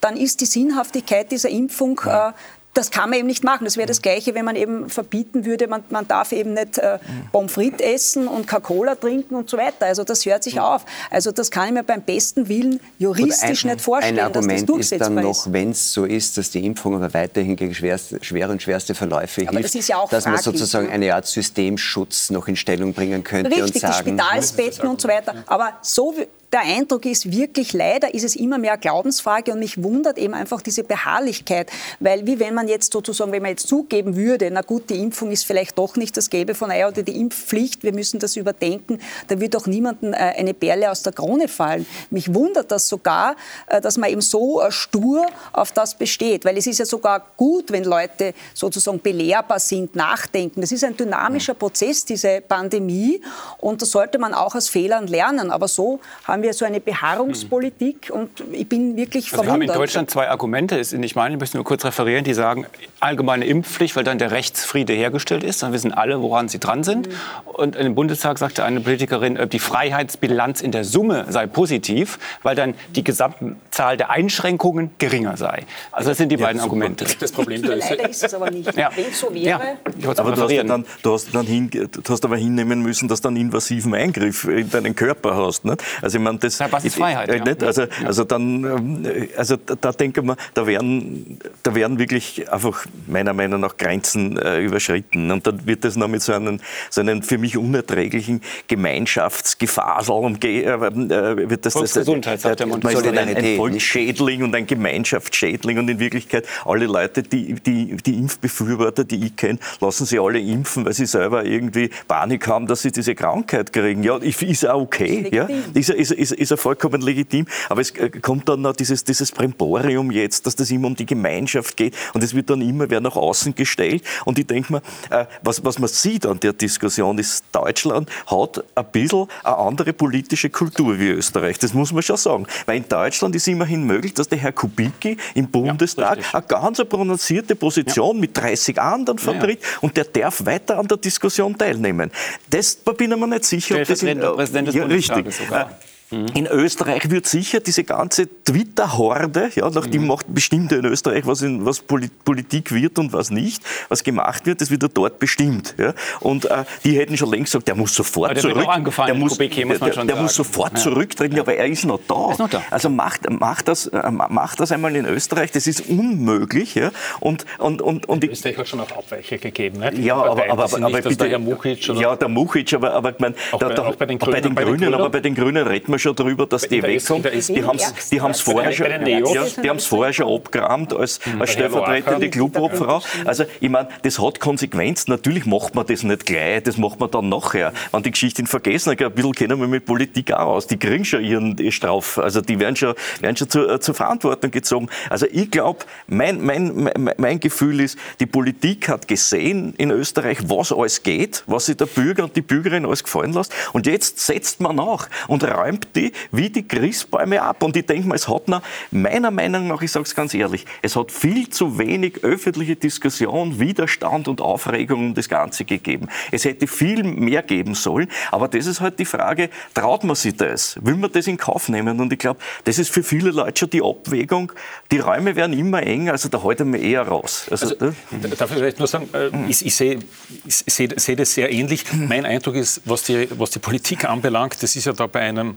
dann ist die Sinnhaftigkeit dieser Impfung äh, das kann man eben nicht machen. Das wäre das Gleiche, wenn man eben verbieten würde, man, man darf eben nicht äh, Pommes frites essen und Coca-Cola trinken und so weiter. Also das hört sich auf. Also das kann ich mir beim besten Willen juristisch ein, nicht vorstellen, Ein Argument dass das ist dann noch, wenn es so ist, dass die Impfung aber weiterhin gegen schwerste, schwere und schwerste Verläufe Aber hilft, das ist ja auch dass man fraglich, sozusagen ne? eine Art Systemschutz noch in Stellung bringen könnte und Richtig, die sagen, Spitalsbetten und so weiter. Aber so wie- der Eindruck ist wirklich, leider ist es immer mehr Glaubensfrage und mich wundert eben einfach diese Beharrlichkeit, weil wie wenn man jetzt sozusagen, wenn man jetzt zugeben würde, na gut, die Impfung ist vielleicht doch nicht das Gelbe von Ei oder die Impfpflicht, wir müssen das überdenken, da wird doch niemandem äh, eine Perle aus der Krone fallen. Mich wundert das sogar, äh, dass man eben so äh, stur auf das besteht, weil es ist ja sogar gut, wenn Leute sozusagen belehrbar sind, nachdenken. Das ist ein dynamischer Prozess, diese Pandemie. Und da sollte man auch aus Fehlern lernen, aber so haben wir so eine Beharrungspolitik und ich bin wirklich Also wir haben in verwundert. Deutschland zwei Argumente, ist nicht meine, ich möchte nur kurz referieren, die sagen, allgemeine Impfpflicht, weil dann der Rechtsfriede hergestellt ist, dann wissen alle, woran sie dran sind. Und im Bundestag sagte eine Politikerin, äh, die Freiheitsbilanz in der Summe sei positiv, weil dann die Gesamtzahl der Einschränkungen geringer sei. Also das sind die beiden Argumente. Das Problem da [laughs] ist, Leider ist es aber nicht. Ja. Wenn es so Ja, wäre, ich wollte Aber du hast, ja dann, du, hast dann hin, du hast aber hinnehmen müssen, dass du einen invasiven Eingriff in deinen Körper hast. Nicht? Also ich meine, das, Ja, Freiheit, Äh, ja. nicht? Also, also dann, ähm, also da, da denke ich mir, da werden, da werden wirklich einfach meiner Meinung nach Grenzen äh, überschritten. Und dann wird das noch mit so einem, so einem für mich unerträglichen Gemeinschaftsgefasel umge äh, äh, wird das, das Volksgesundheit, sagt der man ist ein, ein Volksschädling und ein Gemeinschaftsschädling und in Wirklichkeit alle Leute, die, die, die Impfbefürworter, die ich kenne, lassen sie alle impfen, weil sie selber irgendwie Panik haben, dass sie diese Krankheit kriegen. Ja, ist auch okay, ja, ist, ist, ist, ist ja vollkommen legitim, aber es äh, kommt dann noch dieses, dieses Bremborium jetzt, dass das immer um die Gemeinschaft geht und es wird dann immer wer nach außen gestellt und ich denke mir, äh, was, was man sieht an der Diskussion ist, Deutschland hat ein bisschen eine andere politische Kultur wie Österreich, das muss man schon sagen, weil in Deutschland ist immerhin möglich, dass der Herr Kubicki im Bundestag richtig. eine ganz prononcierte Position mit 30 anderen vertritt und der darf weiter an der Diskussion teilnehmen. Das da bin ich mir nicht sicher, ob das in, Präsident des ja, richtig. sogar. In Österreich wird sicher diese ganze Twitter-Horde, ja, nach die macht bestimmt in Österreich, was, in, was Poli- Politik wird und was nicht, was gemacht wird, das wird ja dort bestimmt. Ja. Und äh, die hätten schon längst gesagt, der muss sofort Aber der zurück. der muss, Kubicki, muss man der, schon der muss sofort Ja. zurücktreten, aber er ist noch da. ist noch da. Also macht, macht, das, äh, macht das einmal in Österreich, das ist unmöglich. Ja. Und, und, und, und ich, Österreich hat schon auch Abweicher gegeben. Ne? Ja, aber, aber, aber, nicht, dass bitte, der Herr Mukic oder ja, der Mukic, aber, aber ich mein, Auch da, bei- auch bei den bei den Grünen, bei den Grünen, Grünen? aber bei den Grünen reden wir schon darüber, dass die in der weg S- sind. in der S- Die haben es die haben's vorher schon, ja, die haben's vorher schon abgerammt als, als Herr stellvertretende. Clubobfrau. Also ich meine, das hat Konsequenzen. Natürlich macht man das nicht gleich, das macht man dann nachher. Wenn die Geschichte in Vergessenheit ein bisschen kennen wir mit Politik auch aus. Die kriegen schon ihren Straf, also die werden schon, werden schon zur, zur Verantwortung gezogen. Also ich glaube, mein, mein, mein, mein Gefühl ist, die Politik hat gesehen in Österreich, was alles geht, was sich der Bürger und die Bürgerin alles gefallen lässt. Und jetzt setzt man nach und räumt die wie die Christbäume ab. Und ich denke mal, es hat noch, meiner Meinung nach, ich sage es ganz ehrlich, es hat viel zu wenig öffentliche Diskussion, Widerstand und Aufregung um das Ganze gegeben. Es hätte viel mehr geben sollen. Aber das ist halt die Frage, traut man sich das? Will man das in Kauf nehmen? Und ich glaube, das ist für viele Leute schon die Abwägung. Die Räume werden immer enger, also da halten wir eher raus. Also, Also, darf ich vielleicht nur sagen, äh, ich, ich sehe ich sehe- sehe das sehr ähnlich. Mein Eindruck ist, was die, was die Politik anbelangt, das ist ja da bei einem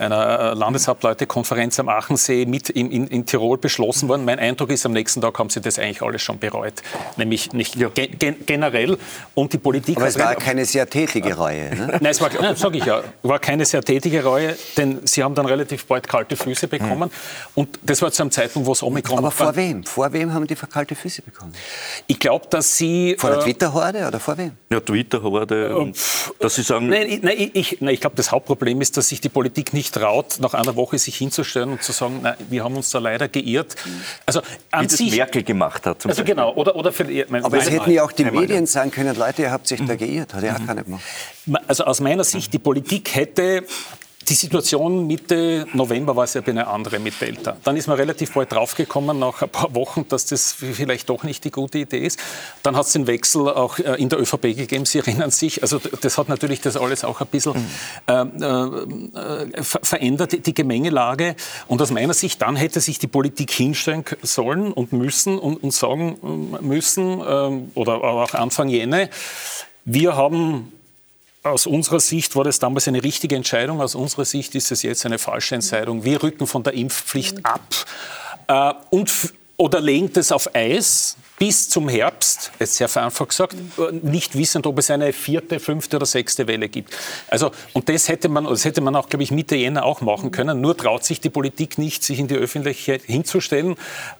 einer Landeshauptleutekonferenz am Aachensee mit in, in, in, Tirol beschlossen worden. Mein Eindruck ist, am nächsten Tag haben sie das eigentlich alles schon bereut. Nämlich nicht ja. gen generell. Und die Politik Aber es war keine sehr tätige Reue. Ne? [laughs] Nein, es war, sage ich ja, war keine sehr tätige Reue, denn sie haben dann relativ bald kalte Füße bekommen. Hm. Und das war zu einem Zeitpunkt, wo es Omikron Aber vor wem? Vor wem haben die kalte Füße bekommen? Ich glaube, dass sie... Vor der äh, Twitter-Horde oder vor wem? Ja, Twitter-Horde. Äh, dass sie sagen... Nein, nein ich, nein, ich glaube, das Hauptproblem ist, dass sich die Politik nicht traut, nach einer Woche sich hinzustellen und zu sagen, nein, wir haben uns da leider geirrt. Also an Wie sich, Merkel gemacht hat. also Beispiel. genau. Oder, oder für, mein, Aber es hätten ja auch die Medien sagen können, Leute, ihr habt sich da geirrt. Hat ja auch keiner gemacht. Also aus meiner Sicht, die Politik hätte die Situation Mitte November war sehr eine andere mit Delta. Dann ist man relativ bald draufgekommen, nach ein paar Wochen, dass das vielleicht doch nicht die gute Idee ist. Dann hat es den Wechsel auch äh, in der ÖVP gegeben, Sie erinnern sich. Also das hat natürlich das alles auch ein bisschen mhm. äh, äh, verändert, die Gemengelage. Und aus meiner Sicht, dann hätte sich die Politik hinstellen sollen und müssen und, und sagen müssen, äh, oder auch Anfang Jänner, wir haben aus unserer Sicht war das damals eine richtige Entscheidung. Aus unserer Sicht ist es jetzt eine falsche Entscheidung. Wir rücken von der Impfpflicht ab äh, und, oder legen das auf Eis bis zum Herbst, jetzt sehr vereinfacht gesagt, nicht wissend, ob es eine vierte, fünfte oder sechste Welle gibt. Also, und das hätte man, das hätte man auch, glaube ich, Mitte Jänner auch machen können. Nur traut sich die Politik nicht, sich in die Öffentlichkeit hinzustellen.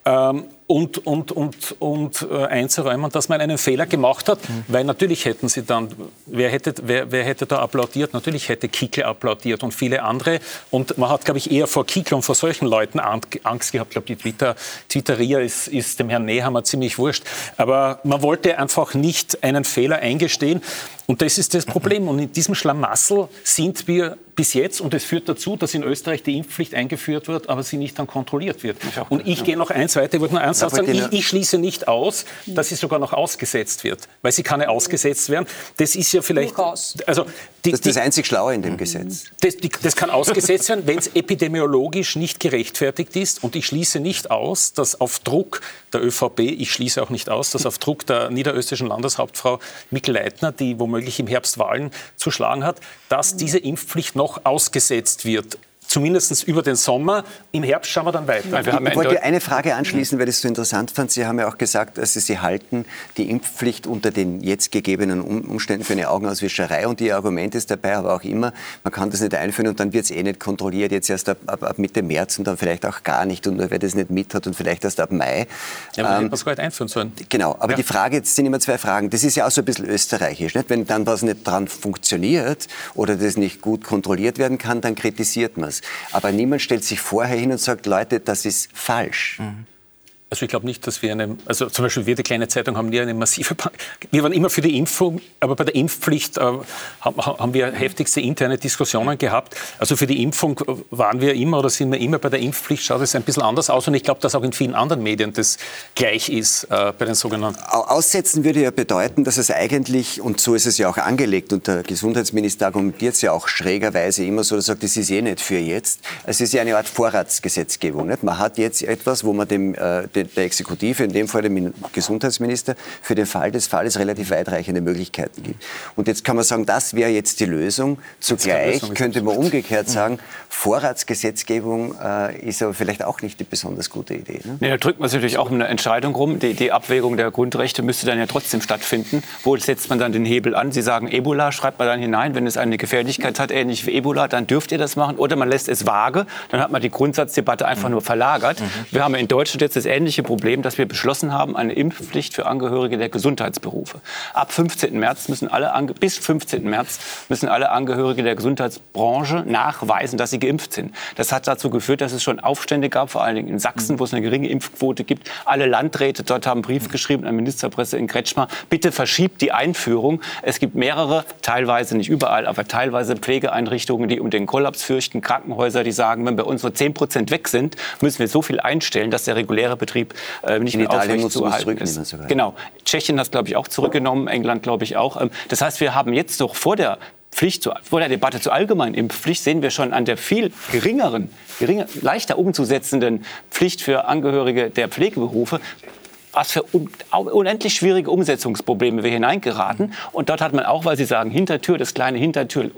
Ähm, und, und, und, und äh, einzuräumen, dass man einen Fehler gemacht hat, mhm. weil natürlich hätten sie dann, wer hätte, wer, wer hätte da applaudiert? Natürlich hätte Kickel applaudiert und viele andere. Und man hat, glaube ich, eher vor Kickel und vor solchen Leuten Angst gehabt. Ich glaube, die Twitter, Twitteria ist, ist dem Herrn Nehammer ziemlich wurscht. Aber man wollte einfach nicht einen Fehler eingestehen. Und das ist das Problem. Und in diesem Schlamassel sind wir bis jetzt. Und es führt dazu, dass in Österreich die Impfpflicht eingeführt wird, aber sie nicht dann kontrolliert wird. Ich und ich gehe noch eins weiter. Ich wollte nur eins sagen. Ich, ich, schließe nicht aus, dass sie sogar noch ausgesetzt wird. Weil sie kann ja ausgesetzt werden. Das ist ja vielleicht... Also, die, das ist das einzig Schlaue in dem Gesetz. Das, die, das kann ausgesetzt werden, wenn es epidemiologisch nicht gerechtfertigt ist. Und ich schließe nicht aus, dass auf Druck der ÖVP, ich schließe auch nicht aus, dass auf Druck der niederösterreichischen Landeshauptfrau Mikl Leitner, die womöglich im Herbst Wahlen zu schlagen hat, dass diese Impfpflicht noch ausgesetzt wird zumindest über den Sommer. Im Herbst schauen wir dann weiter. Wir ich wollte eine Frage anschließen, weil ich es so interessant fand. Sie haben ja auch gesagt, dass Sie, Sie halten die Impfpflicht unter den jetzt gegebenen Umständen für eine Augenauswischerei. Und Ihr Argument ist dabei aber auch immer, man kann das nicht einführen und dann wird es eh nicht kontrolliert, jetzt erst ab, ab, ab, Mitte März und dann vielleicht auch gar nicht. Und nur wer das nicht mit hat und vielleicht erst ab Mai. Ja, aber ähm, hätte man es einführen sollen. Genau, aber ja. die Frage, jetzt sind immer zwei Fragen. Das ist ja auch so ein bisschen österreichisch. Nicht? Wenn dann was nicht dran funktioniert oder das nicht gut kontrolliert werden kann, dann kritisiert man es. Aber niemand stellt sich vorher hin und sagt, Leute, das ist falsch. Mhm. Also ich glaube nicht, dass wir eine, also zum Beispiel wir, die kleine Zeitung, haben nie eine massive, wir waren immer für die Impfung, aber bei der Impfpflicht äh, haben wir heftigste interne Diskussionen gehabt. Also für die Impfung waren wir immer oder sind wir immer, bei der Impfpflicht schaut es ein bisschen anders aus und ich glaube, dass auch in vielen anderen Medien das gleich ist äh, bei den sogenannten. Aussetzen würde ja bedeuten, dass es eigentlich, und so ist es ja auch angelegt und der Gesundheitsminister argumentiert es ja auch schrägerweise immer so, er sagt, das ist eh nicht für jetzt. Es ist ja eine Art Vorratsgesetzgebung. Nicht? Man hat jetzt etwas, wo man dem, äh, dem der Exekutive, in dem Fall dem Gesundheitsminister, für den Fall des Falles relativ weitreichende Möglichkeiten gibt. Und jetzt kann man sagen, das wäre jetzt die Lösung. Zugleich Lösung könnte man umgekehrt mhm. sagen, Vorratsgesetzgebung äh, ist aber vielleicht auch nicht die besonders gute Idee. Ne? Nee, da drückt man sich natürlich auch um eine Entscheidung rum. Die, die, Abwägung der Grundrechte müsste dann ja trotzdem stattfinden. Wo setzt man dann den Hebel an? Sie sagen Ebola, schreibt man dann hinein, wenn es eine Gefährlichkeit hat, ähnlich wie Ebola, dann dürft ihr das machen. Oder man lässt es vage, dann hat man die Grundsatzdebatte einfach mhm. nur verlagert. Mhm. Wir haben in Deutschland jetzt das ähnliche ähnliche Problem, dass wir beschlossen haben, eine Impfpflicht für Angehörige der Gesundheitsberufe. Ab 15. März müssen alle, bis 15. März müssen alle Angehörige der Gesundheitsbranche nachweisen, dass sie geimpft sind. Das hat dazu geführt, dass es schon Aufstände gab, vor allen Dingen in Sachsen, wo es eine geringe Impfquote gibt. Alle Landräte dort haben einen Brief geschrieben an Ministerpresse in Kretschmer, bitte verschiebt die Einführung. Es gibt mehrere, teilweise nicht überall, aber teilweise Pflegeeinrichtungen, die um den Kollaps fürchten, Krankenhäuser, die sagen, wenn bei uns nur 10 Prozent weg sind, müssen wir so viel einstellen, dass der reguläre Betrieb Betrieb äh, nicht in mehr Italien aufrecht zu erhalten ist. Genau. Tschechien hat es, glaube ich, auch zurückgenommen, England, glaube ich, auch. Ähm, das heißt, wir haben jetzt doch vor der Pflicht zu, vor der Debatte zur allgemeinen Impfpflicht sehen wir schon an der viel geringeren, geringer, leichter umzusetzenden Pflicht für Angehörige der Pflegeberufe, was für un unendlich schwierige Umsetzungsprobleme wir hineingeraten. Und dort hat man auch, weil Sie sagen, Hintertür, das kleine Hintertür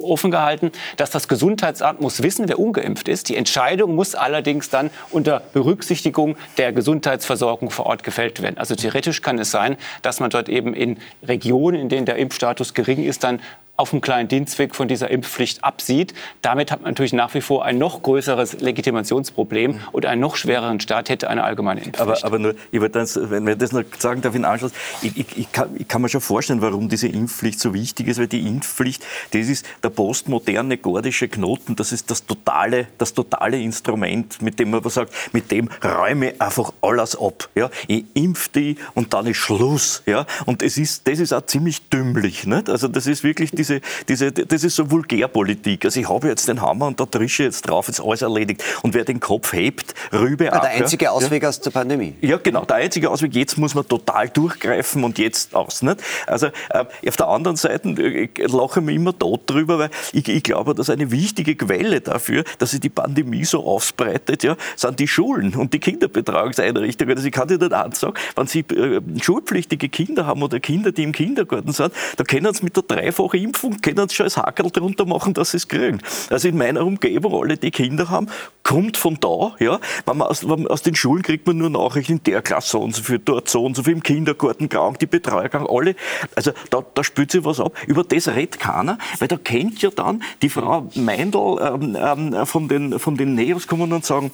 offen gehalten, dass das Gesundheitsamt muss wissen, wer ungeimpft ist. Die Entscheidung muss allerdings dann unter Berücksichtigung der Gesundheitsversorgung vor Ort gefällt werden. Also theoretisch kann es sein, dass man dort eben in Regionen, in denen der Impfstatus gering ist, dann auf dem kleinen Dienstweg von dieser Impfpflicht absieht. Damit hat man natürlich nach wie vor ein noch größeres Legitimationsproblem mhm. und einen noch schwereren Staat hätte eine allgemeine Impfpflicht. Aber, aber nur, ich wollte das, wenn wir das noch sagen darf in Anschluss, ich, ich, ich, kann, ich kann mir schon vorstellen, warum diese Impfpflicht so wichtig ist, weil die Impfpflicht, das ist der postmoderne gordische Knoten, das ist das totale, das totale Instrument, mit dem man sagt, mit dem räume ich einfach alles ab. Ja? Ich impf die und dann ist Schluss. Ja? Und es ist, das ist auch ziemlich dümmlich. Nicht? Also das ist wirklich die diese, diese, das ist so Vulgärpolitik. Also ich habe jetzt den Hammer und da trische jetzt drauf, ist alles erledigt. Und wer den Kopf hebt, rübe ab. Der einzige Ausweg ja. aus der Pandemie. Ja, genau, der einzige Ausweg. Jetzt muss man total durchgreifen und jetzt aus. Nicht? Also äh, auf der anderen Seite äh, lache ich mir immer tot drüber, weil ich, ich glaube, dass eine wichtige Quelle dafür, dass sich die Pandemie so ausbreitet, ja, sind die Schulen und die Kinderbetreuungseinrichtungen. Also ich kann dir nicht ansagen, wenn Sie äh, schulpflichtige Kinder haben oder Kinder, die im Kindergarten sind, da können Sie mit der dreifachen Impfung können sie schon als Hackel drunter machen, dass sie es kriegen. Also in meiner Umgebung, alle, die Kinder haben, kommt von da. Ja. Wenn man aus, aus den Schulen kriegt man nur Nachrichten, in der Klasse so und so viel, dort so und so viel, im Kindergarten krank, die Betreuer krank, alle. Also da, da spült sich was ab. Über das redet keiner, weil da kennt ja dann die Frau Meindl ähm, ähm, von, den, von den Neos kommen und sagen,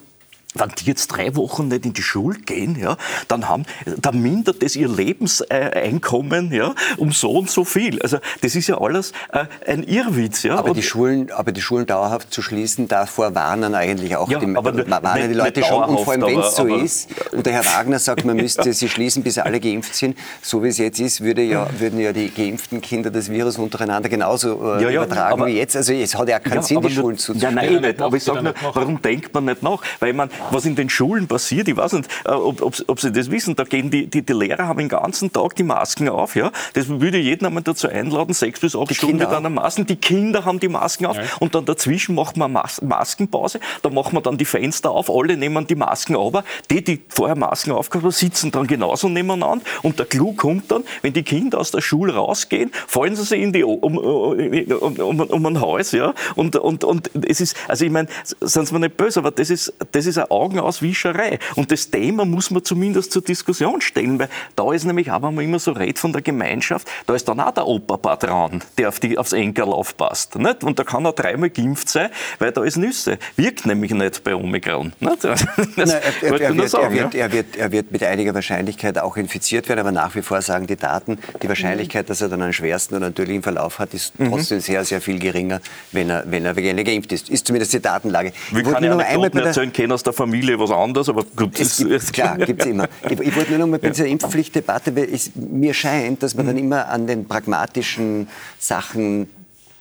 wenn die jetzt drei Wochen nicht in die Schule gehen, ja, dann, haben, dann mindert das ihr Lebenseinkommen ja, um so und so viel. Also das ist ja alles äh, ein Irrwitz. Ja. Aber, die Schulen, aber die Schulen dauerhaft zu schließen, davor warnen eigentlich auch ja, die, aber warnen die Leute schon. Und vor allem, wenn es so aber, ist, und der Herr Wagner sagt, man müsste [laughs] sie schließen, bis alle geimpft sind, so wie es jetzt ist, würde ja, würden ja die geimpften Kinder das Virus untereinander genauso äh, ja, übertragen aber, wie jetzt. Also es hat ja keinen Sinn, die Schulen zuzumachen. Ja, nein, nicht. Aber ich sage nur, warum denkt man nicht nach? Weil man was in den Schulen passiert, ich weiß nicht, äh, ob, ob, ob Sie das wissen, da gehen die, die, die, Lehrer haben den ganzen Tag die Masken auf. Ja? Das würde jeden einmal dazu einladen, sechs bis acht die Stunden Kinder mit einer Masken. Die Kinder haben die Masken auf ja. und dann dazwischen macht man Mas Maskenpause, da machen wir dann die Fenster auf, alle nehmen die Masken aber. Die, die vorher Masken aufgehabt haben, sitzen dann genauso nebeneinander und der Clou kommt dann, wenn die Kinder aus der Schule rausgehen, fallen sie sich in die, um, um, um, um ein Haus. Ja? Und, und, und es ist, also ich meine, sind Sie mir nicht böse, aber das ist, das ist ein Augenauswischerei. Und das Thema muss man zumindest zur Diskussion stellen, weil da ist nämlich auch, wenn man immer so redet von der Gemeinschaft, da ist dann auch der Opa-Patron, der auf die, aufs Enkel aufpasst. Nicht? Und da kann er dreimal geimpft sein, weil da ist Nüsse. Wirkt nämlich nicht bei Omikron. Nicht? [laughs] Das Nein, er, er, wird, sagen, er, wird, ja? er, wird, er wird mit einiger Wahrscheinlichkeit auch infiziert werden, aber nach wie vor sagen die Daten, die Wahrscheinlichkeit, dass er dann einen schwersten oder einen tödlichen Verlauf hat, ist mhm. trotzdem sehr, sehr viel geringer, wenn er, wenn er geimpft ist. Ist zumindest die Datenlage. Wie kann ich Anekdoten erzählen können aus der Familie was anderes, aber gut. Es gibt, klar, gibt es immer. Ich, ich, wollte nur noch mal bei dieser Impfpflichtdebatte, weil es mir scheint, dass man dann immer an den pragmatischen Sachen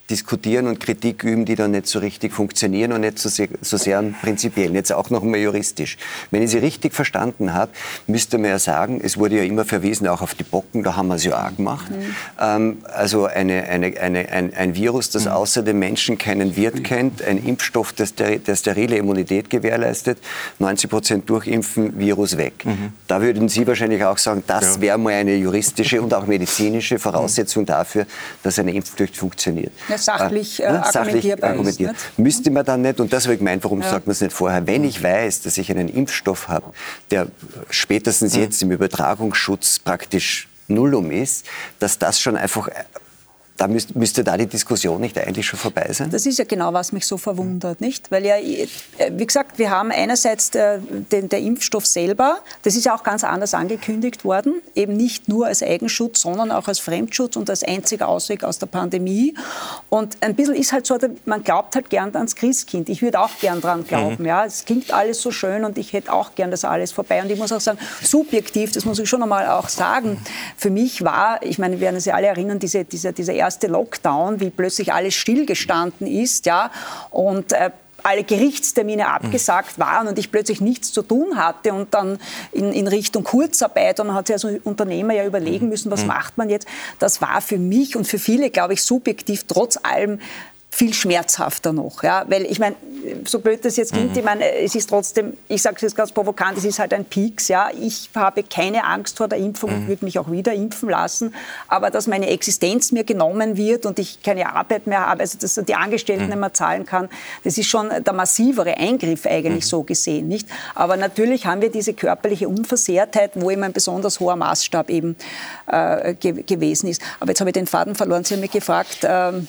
diskutieren und Kritik üben, die dann nicht so richtig funktionieren und nicht so sehr, so sehr prinzipiell, jetzt auch noch mal juristisch. Wenn ich Sie richtig verstanden habe, müsste man ja sagen, es wurde ja immer verwiesen auch auf die Bocken, da haben wir es ja auch gemacht. Mhm. Ähm, also eine, eine, eine, ein, ein Virus, das mhm. außer dem Menschen keinen Wirt kennt, ein Impfstoff, der, der sterile Immunität gewährleistet, 90 Prozent durchimpfen, Virus weg. Mhm. Da würden Sie wahrscheinlich auch sagen, das ja. wäre mal eine juristische und auch medizinische Voraussetzung dafür, dass eine Impfpflicht funktioniert. Ja, sachlich, äh, ne, sachlich argumentiert. Ist, Müsste man dann nicht, und das habe ich gemeint, warum ja. sagt man es nicht vorher, wenn ich weiß, dass ich einen Impfstoff habe, der spätestens jetzt im Übertragungsschutz praktisch Nullum ist, dass das schon einfach da müsst, müsste da die Diskussion nicht eigentlich schon vorbei sein? Das ist ja genau, was mich so verwundert, nicht? Weil ja, äh, wie gesagt, wir haben einerseits der, den, der Impfstoff selber, das ist ja auch ganz anders angekündigt worden, eben nicht nur als Eigenschutz, sondern auch als Fremdschutz und als einziger Ausweg aus der Pandemie. Und ein bisschen ist halt so, man glaubt halt gern ans Christkind. Ich würde auch gern dran glauben, mhm. ja. Es klingt alles so schön und ich hätte auch gern das alles vorbei. Und ich muss auch sagen, subjektiv, das muss ich schon einmal auch sagen, für mich war, ich meine, wir werden sich alle erinnern, diese, diese, diese erste erste Lockdown, wie plötzlich alles stillgestanden ist, ja, und äh, alle Gerichtstermine mhm. abgesagt waren und ich plötzlich nichts zu tun hatte und dann in, in Richtung Kurzarbeit und man hat sich als Unternehmer ja überlegen mhm. müssen, was mhm. macht man jetzt. Das war für mich und für viele, glaube ich, subjektiv trotz allem viel schmerzhafter noch. Ja? Weil ich meine, so blöd das jetzt klingt, mhm. ich meine, es ist trotzdem, ich sage es jetzt ganz provokant, es ist halt ein Peaks. Ja? Ich habe keine Angst vor der Impfung und mhm. würde mich auch wieder impfen lassen. Aber dass meine Existenz mir genommen wird und ich keine Arbeit mehr habe, also dass die Angestellten mhm. nicht mehr zahlen kann, das ist schon der massivere Eingriff eigentlich mhm. so gesehen. Nicht? Aber natürlich haben wir diese körperliche Unversehrtheit, wo eben ein besonders hoher Maßstab eben äh, ge gewesen ist. Aber jetzt habe ich den Faden verloren. Sie haben mich gefragt, ähm,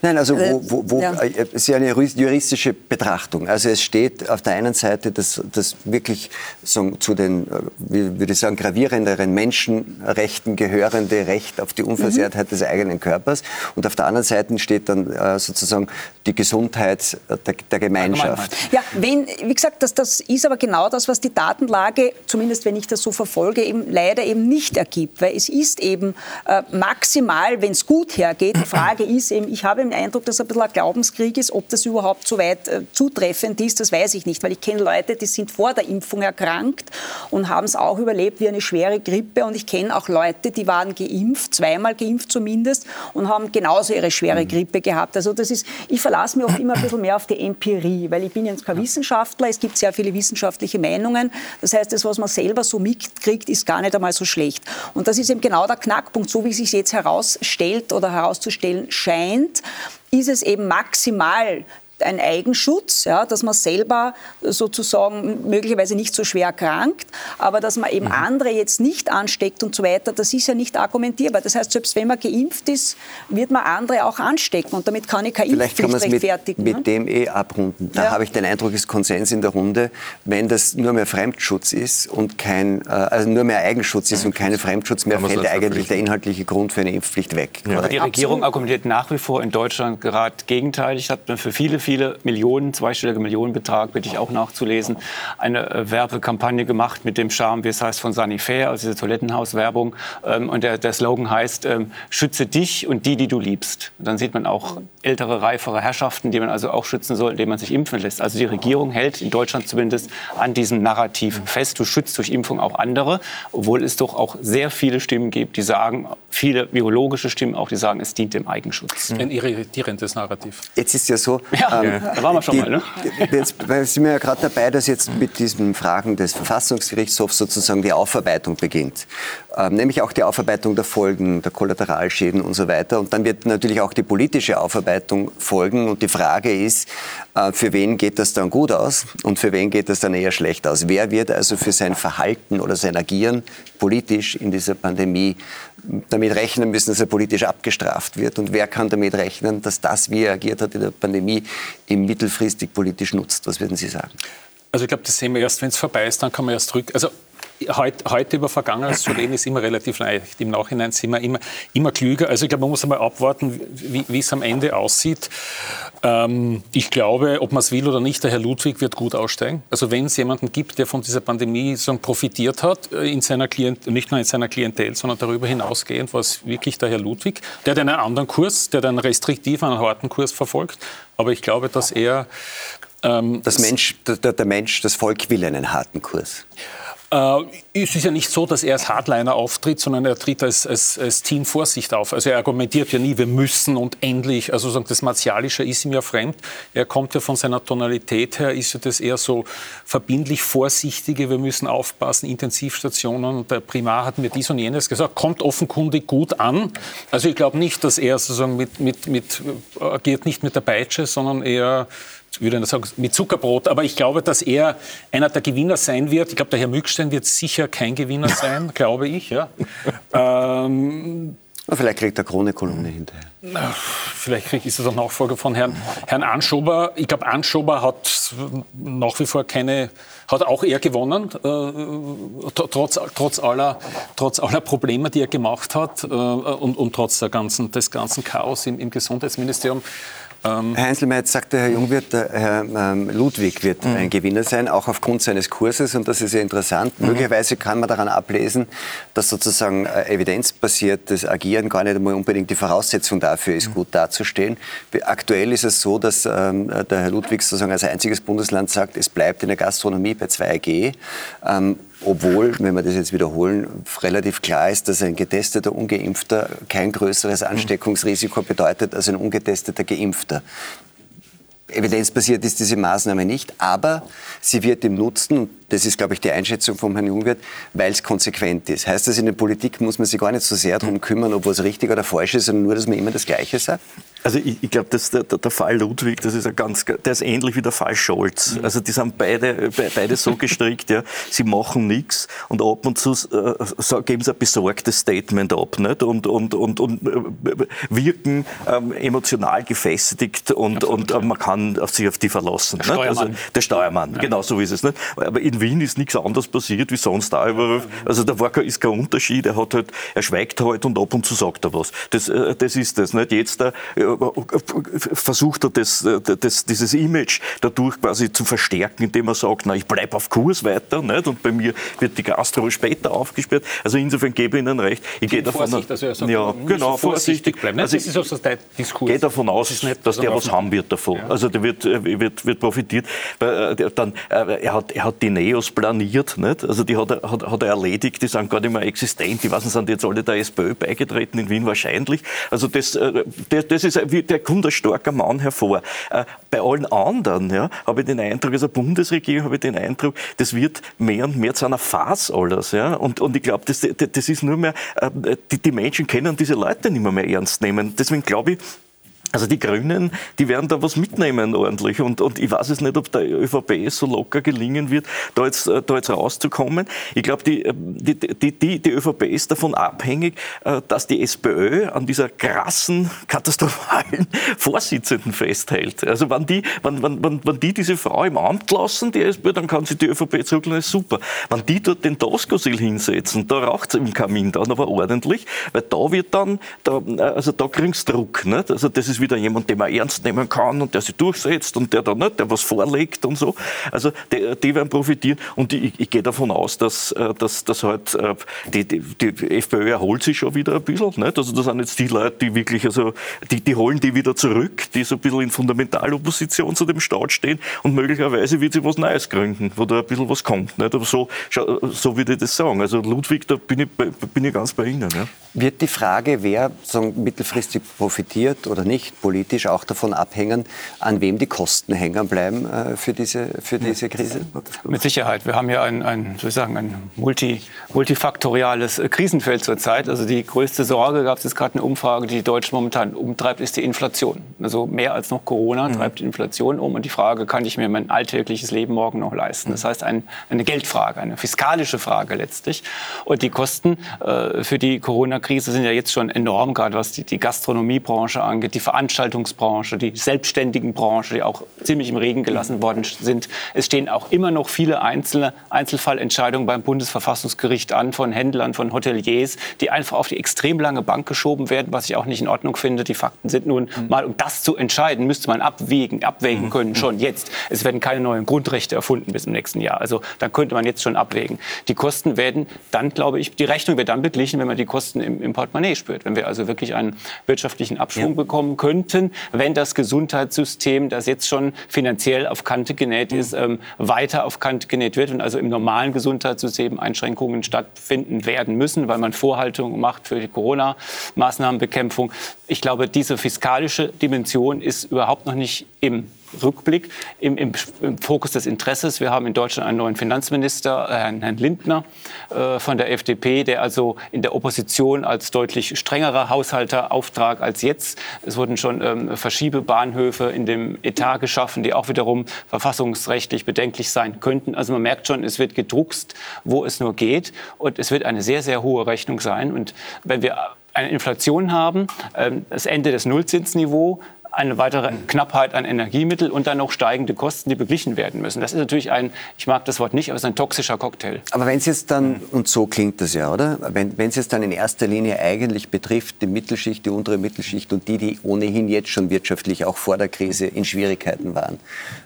Nein, also wo, wo, wo ja. Äh, es ist ja eine juristische Betrachtung. Also es steht auf der einen Seite das, das wirklich so, zu den, äh, wie würde ich sagen, gravierenderen Menschenrechten gehörende Recht auf die Unversehrtheit mhm. des eigenen Körpers. Und auf der anderen Seite steht dann äh, sozusagen die Gesundheit der, der Gemeinschaft. Ja, wenn, wie gesagt, das, das ist aber genau das, was die Datenlage, zumindest wenn ich das so verfolge, eben leider eben nicht ergibt. Weil es ist eben äh, maximal, wenn es gut hergeht, die Frage ist eben, ich habe habe den Eindruck, dass es ein bisschen ein Glaubenskrieg ist. Ob das überhaupt so weit äh, zutreffend ist, das weiß ich nicht. Weil ich kenne Leute, die sind vor der Impfung erkrankt und haben es auch überlebt wie eine schwere Grippe. Und ich kenne auch Leute, die waren geimpft, zweimal geimpft zumindest, und haben genauso ihre schwere mhm. Grippe gehabt. Also das ist, ich verlasse mich auch immer ein bisschen mehr auf die Empirie, weil ich bin jetzt kein Wissenschaftler. Es gibt sehr viele wissenschaftliche Meinungen. Das heißt, das, was man selber so mitkriegt, ist gar nicht einmal so schlecht. Und das ist eben genau der Knackpunkt, so wie es sich jetzt herausstellt oder herauszustellen scheint, ist es eben maximal ein Eigenschutz, ja, dass man selber sozusagen möglicherweise nicht so schwer krankt, aber dass man eben mhm. andere jetzt nicht ansteckt und so weiter, das ist ja nicht argumentierbar. Das heißt, selbst wenn man geimpft ist, wird man andere auch anstecken und damit kann ich keine Vielleicht Impfpflicht kann rechtfertigen. Mit, mit ne? dem eh abrunden. Da ja. habe ich den Eindruck, ist Konsens in der Runde, wenn das nur mehr Fremdschutz ist und kein, äh, also nur mehr Eigenschutz ist und kein Fremdschutz mehr, fällt eigentlich der inhaltliche Grund für eine Impfpflicht weg. Ja. Die Regierung argumentiert nach wie vor in Deutschland gerade gegenteilig. Hat für viele, viele viele Millionen, zweistellige Millionenbetrag, bitte ich auch nachzulesen, eine äh, Werbekampagne gemacht mit dem Charme, wie es heißt, von Sanifair, also diese Toilettenhauswerbung. Ähm, und der, der Slogan heißt, ähm, schütze dich und die, die du liebst. Und dann sieht man auch ältere, reifere Herrschaften, die man also auch schützen soll, indem man sich impfen lässt. Also die Regierung hält in Deutschland zumindest an diesem Narrativ fest. Du schützt durch Impfung auch andere, obwohl es doch auch sehr viele Stimmen gibt, die sagen, viele virologische Stimmen auch, die sagen, es dient dem Eigenschutz. Ein irritierendes Narrativ. Jetzt ist ja so, ja. Ähm, da waren wir schon die, mal, ne? Jetzt sind wir ja gerade dabei, dass jetzt mit diesen Fragen des Verfassungsgerichtshofs sozusagen die Aufarbeitung beginnt. Ähm, nämlich auch die Aufarbeitung der Folgen, der Kollateralschäden und so weiter. Und dann wird natürlich auch die politische Aufarbeitung folgen. Und die Frage ist, äh, für wen geht das dann gut aus und für wen geht das dann eher schlecht aus? Wer wird also für sein Verhalten oder sein Agieren politisch in dieser Pandemie damit rechnen müssen, dass er politisch abgestraft wird? Und wer kann damit rechnen, dass das, wie er agiert hat in der Pandemie, ihm mittelfristig politisch nutzt? Was würden Sie sagen? Also ich glaube, das sehen wir erst, wenn es vorbei ist, dann kann man erst zurück. Also heute, heute über Vergangenes zu reden, ist immer relativ leicht. Im Nachhinein sind wir immer, immer klüger. Also ich glaube, man muss einmal abwarten, wie, es am Ende aussieht. Ähm, ich glaube, ob man es will oder nicht, der Herr Ludwig wird gut aussteigen. Also wenn es jemanden gibt, der von dieser Pandemie so profitiert hat, äh, in seiner Klient, nicht nur in seiner Klientel, sondern darüber hinausgehend, war es wirklich der Herr Ludwig. Der hat einen anderen Kurs, der hat einen restriktiven, einen harten Kurs verfolgt. Aber ich glaube, dass er... Ähm, das Mensch, der, der Mensch, das Volk will einen harten Kurs. Äh, es ist ja nicht so, dass er als Hardliner auftritt, sondern er tritt als, als, als Team Vorsicht auf. Also er argumentiert ja nie, wir müssen und endlich. Also das Martialische ist ihm ja fremd. Er kommt ja von seiner Tonalität her, ist ja das eher so verbindlich Vorsichtige, wir müssen aufpassen, Intensivstationen. Und der Primar hat mir dies und jenes gesagt, kommt offenkundig gut an. Also ich glaube nicht, dass er sozusagen mit, mit, mit, agiert nicht mit der Peitsche, sondern eher würde ich sagen, mit Zuckerbrot. Aber ich glaube, dass er einer der Gewinner sein wird. Ich glaube, der Herr Mückstein wird sicher kein Gewinner [laughs] sein, glaube ich. Ja. Ähm, Vielleicht kriegt er Krone-Kolumne hinterher. Vielleicht kriegt, ist er der Nachfolger von Herrn, Herrn Anschober. Ich glaube, Anschober hat nach wie vor keine, hat auch er gewonnen, äh, trotz, trotz, aller, trotz aller Probleme, die er gemacht hat äh, und, und trotz der ganzen, des ganzen Chaos im, im Gesundheitsministerium. Ähm Herr Einzelmeier, jetzt sagt der Herr Jungwirth, der Herr ähm, Ludwig wird mhm. ein Gewinner sein, auch aufgrund seines Kurses. Und das ist ja interessant. Mhm. Möglicherweise kann man daran ablesen, dass sozusagen äh, evidenzbasiertes Agieren gar nicht einmal unbedingt die Voraussetzung dafür ist, mhm. gut dazustehen. Aktuell ist es so, dass ähm, der Herr Ludwig sozusagen als einziges Bundesland sagt, es bleibt in der Gastronomie bei 2G. Obwohl, wenn wir das jetzt wiederholen, relativ klar ist, dass ein getesteter Ungeimpfter kein größeres Ansteckungsrisiko bedeutet als ein ungetesteter Geimpfter. Evidenzbasiert ist diese Maßnahme nicht, aber sie wird im Nutzen, und das ist, glaube ich, die Einschätzung von Herrn Jungwirth, weil es konsequent ist. Heißt das, in der Politik muss man sich gar nicht so sehr darum kümmern, ob was richtig oder falsch ist, sondern nur, dass man immer das Gleiche sagt? Also ich, ich glaube, der, der, Fall Ludwig, das ist ein ganz, der ist ähnlich wie der Fall Scholz. Mhm. Also die sind beide, beide so gestrickt, ja, sie machen nichts und ab und zu äh, geben sie ein besorgtes Statement ab nicht? Und, und, und, und äh, wirken ähm, emotional gefestigt und, und äh, man kann auf sich auf die verlassen. Der Steuermann. Also, der Steuermann, ja. genau so ist es. Nicht? Aber in Wien ist nichts anderes passiert wie sonst da. Also da war, ist kein Unterschied. Er, hat halt, er schweigt halt und ab und zu sagt er was. Das, äh, das ist das. Nicht? Jetzt da, äh, versucht er das, das, dieses Image dadurch quasi zu verstärken, indem er sagt, na, ich bleibe auf Kurs weiter nicht? und bei mir wird die Gastro später aufgesperrt. Also insofern gebe ich Ihnen recht. Ich gehe davon Vorsicht, also er sagt, ja, genau, vorsichtig bleiben. Also das ist auch so der Diskurs. gehe davon aus, das nicht, dass der was haben wird davon. Ja. Also der wird, äh, wird, wird profitiert. Äh, dann, äh, er, hat, er hat die Neos planiert, nicht? also die hat er, hat, hat er erledigt, die sind gar nicht mehr existent. Die weiß nicht, sind jetzt alle der SPÖ beigetreten in Wien wahrscheinlich. Also das, das, das ist wie der kommt ein starker Mann hervor. Äh, bei allen anderen ja, habe ich den Eindruck, also Bundesregierung habe ich den Eindruck, das wird mehr und mehr zu einer Farce alles. Ja? Und, und ich glaube, das, das ist nur mehr, äh, die, die Menschen können diese Leute nicht mehr, mehr ernst nehmen. Deswegen glaube ich, also die Grünen, die werden da was mitnehmen ordentlich. Und, und ich weiß es nicht, ob der ÖVP so locker gelingen wird, da jetzt, äh, da jetzt rauszukommen. Ich glaube, die, äh, die, die, die, die ÖVP ist davon abhängig, äh, dass die SPÖ an dieser krassen, katastrophalen [laughs] Vorsitzenden festhält. Also wenn die, wenn, wenn, wenn, wenn die diese Frau im Amt lassen, die SPÖ, dann kann sie die ÖVP zurücklassen, ist super. Wenn die dort den Toskosil hinsetzen, da raucht es im Kamin dann aber ordentlich, weil da wird dann, da, also da kriegst Druck. Nicht? Also das ist wieder jemand, den man ernst nehmen kann und der sich durchsetzt und der da nicht, der was vorlegt und so. Also die, die werden profitieren und ich, ich gehe davon aus, dass, äh, dass, dass halt äh, die, die, die FPÖ erholt sich schon wieder ein bisschen. Nicht? Also das sind jetzt die Leute, die wirklich, also die, die holen die wieder zurück, die so ein bisschen in Fundamentalopposition zu dem Staat stehen und möglicherweise wird sie was Neues gründen, wo da ein bisschen was kommt. Nicht? Aber so, so würde ich das sagen. Also Ludwig, da bin ich, bin ich ganz bei Ihnen. Ja. Wird die Frage, wer mittelfristig profitiert oder nicht, politisch auch davon abhängen, an wem die Kosten hängen bleiben äh, für, diese, für diese Krise? Mit Sicherheit. Wir haben ja ein, ein, soll ich sagen, ein multi, multifaktoriales Krisenfeld zurzeit. Also die größte Sorge, gab es jetzt gerade eine Umfrage, die die Deutschen momentan umtreibt, ist die Inflation. Also mehr als noch Corona mhm. treibt die Inflation um. Und die Frage, kann ich mir mein alltägliches Leben morgen noch leisten? Das heißt, ein, eine Geldfrage, eine fiskalische Frage letztlich. Und die Kosten äh, für die Corona Corona-Krise sind ja jetzt schon enorm, gerade was die, die Gastronomiebranche angeht, die Veranstaltungsbranche, die selbstständigen Branche, die auch ziemlich im Regen gelassen worden sind. Es stehen auch immer noch viele einzelne Einzelfallentscheidungen beim Bundesverfassungsgericht an von Händlern, von Hoteliers, die einfach auf die extrem lange Bank geschoben werden, was ich auch nicht in Ordnung finde. Die Fakten sind nun mhm. mal, um das zu entscheiden, müsste man abwägen, abwägen mhm. können schon jetzt. Es werden keine neuen Grundrechte erfunden bis im nächsten Jahr. Also dann könnte man jetzt schon abwägen. Die Kosten werden dann, glaube ich, die Rechnung wird dann beglichen, wenn man die Kosten im im, Portemonnaie spürt. Wenn wir also wirklich einen wirtschaftlichen Abschwung ja. bekommen könnten, wenn das Gesundheitssystem, das jetzt schon finanziell auf Kante genäht ist, ähm, weiter auf Kante genäht wird und also im normalen Gesundheitssystem Einschränkungen stattfinden werden müssen, weil man Vorhaltungen macht für die Corona-Maßnahmenbekämpfung. Ich glaube, diese fiskalische Dimension ist überhaupt noch nicht im Rückblick im, im, im, Fokus des Interesses. Wir haben in Deutschland einen neuen Finanzminister, äh, Herrn, Herrn Lindner äh, von der FDP, der also in der Opposition als deutlich strengerer Haushalter auftrat als jetzt. Es wurden schon ähm, Verschiebebahnhöfe in dem Etat geschaffen, die auch wiederum verfassungsrechtlich bedenklich sein könnten. Also man merkt schon, es wird gedruckst, wo es nur geht. Und es wird eine sehr, sehr hohe Rechnung sein. Und wenn wir eine Inflation haben, ähm, das Ende des Nullzinsniveaus, eine weitere Knappheit an Energiemitteln und dann noch steigende Kosten, die beglichen werden müssen. Das ist natürlich ein, ich mag das Wort nicht, aber es ist ein toxischer Cocktail. Aber wenn es jetzt dann, und so klingt das ja, oder? Wenn es jetzt dann in erster Linie eigentlich betrifft, die Mittelschicht, die untere Mittelschicht und die, die ohnehin jetzt schon wirtschaftlich auch vor der Krise in Schwierigkeiten waren,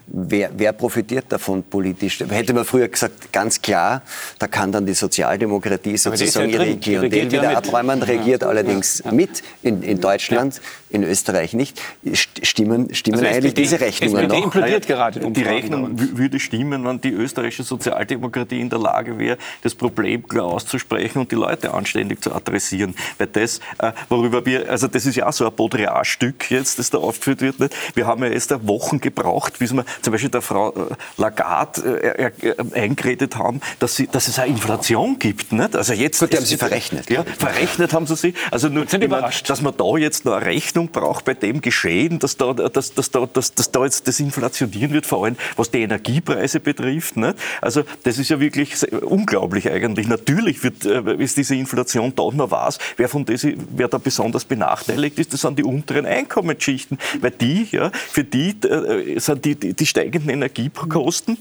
wer, wer profitiert davon politisch? Hätte man früher gesagt, ganz klar, da kann dann die Sozialdemokratie sozusagen ja ihre Klientel wieder abräumen, regiert ja, allerdings ja, mit in, in Deutschland, in Österreich nicht stimmen, stimmen also eigentlich SPD, diese Rechnungen SPD noch? implodiert ja, gerade Die Rechnung würde stimmen, wenn die österreichische Sozialdemokratie in der Lage wäre, das Problem klar auszusprechen und die Leute anständig zu adressieren. Weil das, äh, worüber wir, also das ist ja auch so ein Baudrillard-Stück jetzt, das da aufgeführt wird. Nicht? Wir haben ja erst Wochen gebraucht, bis wir zum Beispiel der Frau äh, Lagarde äh, eingeredet haben, dass, sie, dass es eine Inflation gibt. Nicht? Also jetzt Gut, die haben sie verrechnet. Ja, verrechnet haben sie sie. Also nur, sind überrascht. dass man da jetzt noch eine Rechnung braucht bei dem Geschehen, dass da, dass, dass da, dass, dass da jetzt das inflationieren wird, vor allem was die Energiepreise betrifft. Nicht? Also das ist ja wirklich unglaublich eigentlich. Natürlich wird, ist diese Inflation da man weiß, wer von das, wer da besonders benachteiligt ist, das sind die unteren Einkommensschichten, weil die, ja, für die äh, sind die, die, die steigenden Energiekosten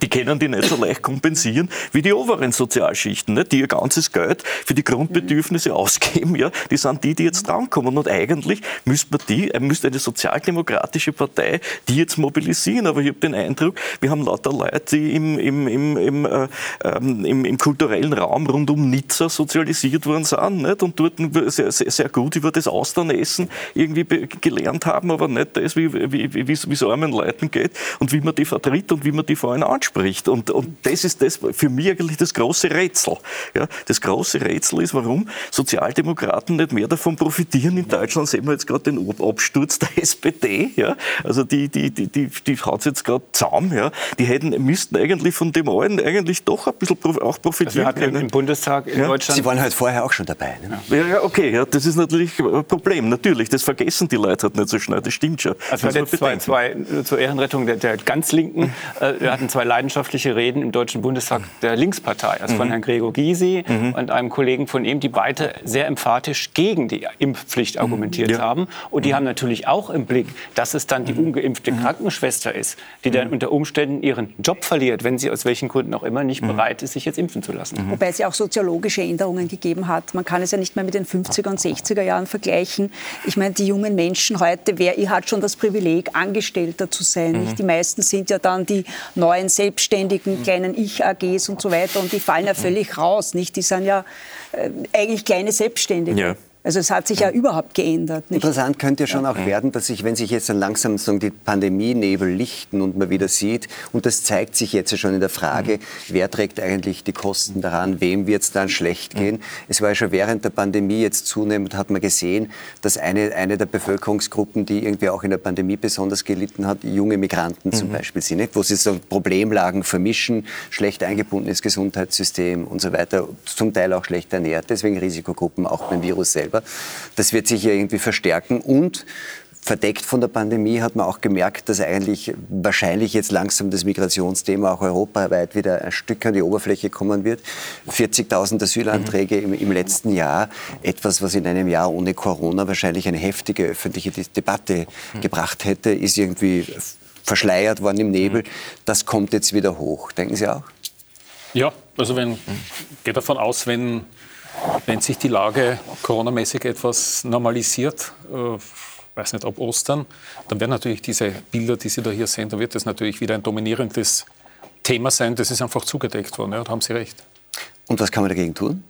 die können die nicht so leicht kompensieren wie die oberen Sozialschichten, ne, die ihr ganzes Geld für die Grundbedürfnisse ausgeben. Ja, die sind die, die jetzt drankommen. Und eigentlich müsste man die, äh, müsste eine sozialdemokratische Partei die jetzt mobilisieren. Aber ich habe den Eindruck, wir haben lauter Leute, die im, im, im, im, äh, ähm, im, im, kulturellen Raum rund um Nizza sozialisiert worden sind nicht? und dort sehr, sehr, sehr gut über das Austernessen irgendwie gelernt haben, aber nicht das, wie es armen Leuten geht und wie man die vertritt und wie man die vor allem anspricht anspricht. Und, und das ist das für mich eigentlich das große Rätsel. Ja, das große Rätsel ist, warum Sozialdemokraten nicht mehr davon profitieren. In Deutschland sehen wir jetzt gerade den Absturz der [laughs] SPD. Ja, also die, die, die, die, die haut es jetzt gerade zusammen. Ja. Die hätten, müssten eigentlich von dem allen eigentlich doch ein bisschen auch profitieren also wir hatten Im Bundestag in ja. Deutschland. Sie waren halt vorher auch schon dabei. Ne? Ja, ja, okay. Ja, das ist natürlich ein Problem. Natürlich, das vergessen die Leute halt nicht so schnell. Das stimmt schon. Also wir hatten zwei, zwei, zur Ehrenrettung der, der ganz Linken. Äh, wir hatten zwei leidenschaftliche Reden im Deutschen Bundestag der Linkspartei, also von mhm. Herrn Gregor Gysi mhm. und einem Kollegen von ihm, die beide sehr emphatisch gegen die Impfpflicht mhm. argumentiert ja. haben. Und die mhm. haben natürlich auch im Blick, dass es dann die mhm. ungeimpfte Krankenschwester ist, die dann unter Umständen ihren Job verliert, wenn sie aus welchen Gründen auch immer nicht bereit ist, sich jetzt impfen zu lassen. Wobei es ja auch soziologische Änderungen gegeben hat. Man kann es ja nicht mehr mit den 50er und 60er Jahren vergleichen. Ich meine, die jungen Menschen heute, wer hat schon das Privileg, Angestellter zu sein. Mhm. Die meisten sind ja dann die neuen selbstständigen kleinen Ich-AGs und so weiter und die fallen ja völlig raus. Nicht? Die sind ja äh, eigentlich kleine Selbstständige. Ja. Also es hat sich ja überhaupt geändert. Nicht? Interessant könnte ja schon auch werden, dass sich, wenn sich jetzt dann langsam so die Pandemienebel lichten und man wieder sieht, und das zeigt sich jetzt ja schon in der Frage, wer trägt eigentlich die Kosten daran, wem wird es dann schlecht gehen. Es war ja schon während der Pandemie jetzt zunehmend, hat man gesehen, dass eine, eine der Bevölkerungsgruppen, die irgendwie auch in der Pandemie besonders gelitten hat, junge Migranten zum mhm. Beispiel sind, nicht? wo sie so Problemlagen vermischen, schlecht eingebundenes Gesundheitssystem und so weiter, zum Teil auch schlecht ernährt, deswegen Risikogruppen auch beim Virus selbst selber. Das wird sich ja irgendwie verstärken und verdeckt von der Pandemie hat man auch gemerkt, dass eigentlich wahrscheinlich jetzt langsam das Migrationsthema auch europaweit wieder ein Stück an die Oberfläche kommen wird. 40.000 Asylanträge im, im, letzten Jahr, etwas, was in einem Jahr ohne Corona wahrscheinlich eine heftige öffentliche Debatte gebracht hätte, ist irgendwie verschleiert worden im Nebel. Das kommt jetzt wieder hoch. Denken Sie auch? Ja, also wenn, geht davon aus, wenn wenn sich die Lage coronamäßig etwas normalisiert, äh, weiß nicht, ob Ostern, dann werden natürlich diese Bilder, die Sie da hier sehen, da wird das natürlich wieder ein dominierendes Thema sein. Das ist einfach zugedeckt worden, ja, da haben Sie recht. Und was kann man dagegen tun?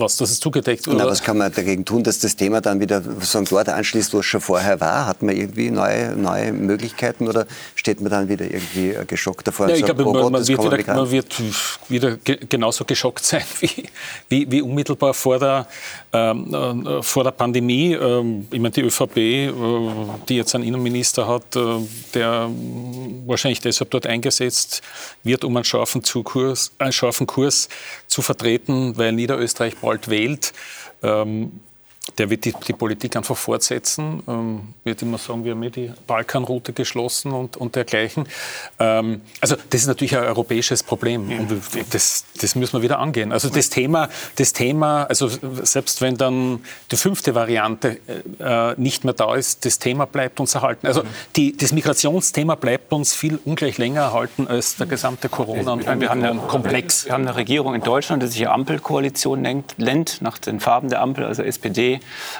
Was, das ist zugedeckt? Oder? Na, was kann man dagegen tun, dass das Thema dann wieder so dort anschließt, wo es schon vorher war? Hat man irgendwie neue, neue Möglichkeiten oder steht man dann wieder irgendwie geschockt davor? Ja, ich glaube, oh man, man, wird wieder, man, wird wieder, genauso geschockt sein [laughs] wie, wie, wie unmittelbar vor der, ähm, äh, vor der Pandemie. Ähm, ich meine, die ÖVP, äh, die jetzt einen Innenminister hat, äh, der wahrscheinlich deshalb dort eingesetzt wird, um einen scharfen, Kurs, einen scharfen Kurs zu vertreten, weil Niederösterreich bald wählt. Ähm, der wird die, die, Politik einfach fortsetzen, ähm, wird immer sagen, wir haben eh die Balkanroute geschlossen und, und dergleichen. Ähm, also das ist natürlich ein europäisches Problem und das, das müssen wir wieder angehen. Also das Thema, das Thema, also selbst wenn dann die fünfte Variante äh, nicht mehr da ist, das Thema bleibt uns erhalten. Also die, das Migrationsthema bleibt uns viel ungleich länger erhalten als der gesamte Corona- und wir, haben eine, Komplex. Wir haben eine Regierung in Deutschland, die sich eine Ampelkoalition nennt, nennt nach den Farben der Ampel, also SPD,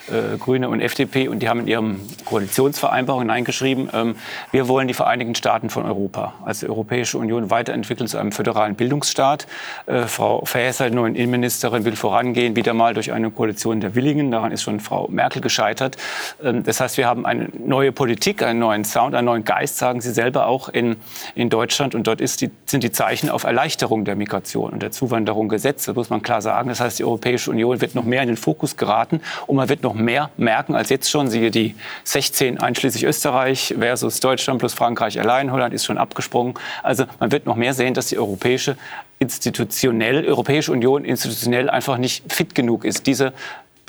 Äh, Grüne und FDP. Und die haben in ihrem Koalitionsvereinbarung hineingeschrieben, ähm, wir wollen die Vereinigten Staaten von Europa als Europäische Union weiterentwickeln zu einem föderalen Bildungsstaat. Äh, Frau Faeser, die neue Innenministerin, will vorangehen, wieder mal durch eine Koalition der Willigen. Daran ist schon Frau Merkel gescheitert. Ähm, das heißt, wir haben eine neue Politik, einen neuen Sound, einen neuen Geist, sagen Sie selber auch in, in Deutschland. Und dort die, sind die Zeichen auf Erleichterung der Migration und der Zuwanderung gesetzt. Das muss man klar sagen. Das heißt, die Europäische Union wird noch mehr in den Fokus geraten und man wird noch mehr merken als jetzt schon. Siehe die 16 einschließlich Österreich versus Deutschland plus Frankreich allein. Holland ist schon abgesprungen. Also man wird noch mehr sehen, dass die europäische institutionell, Europäische Union institutionell einfach nicht fit genug ist, diese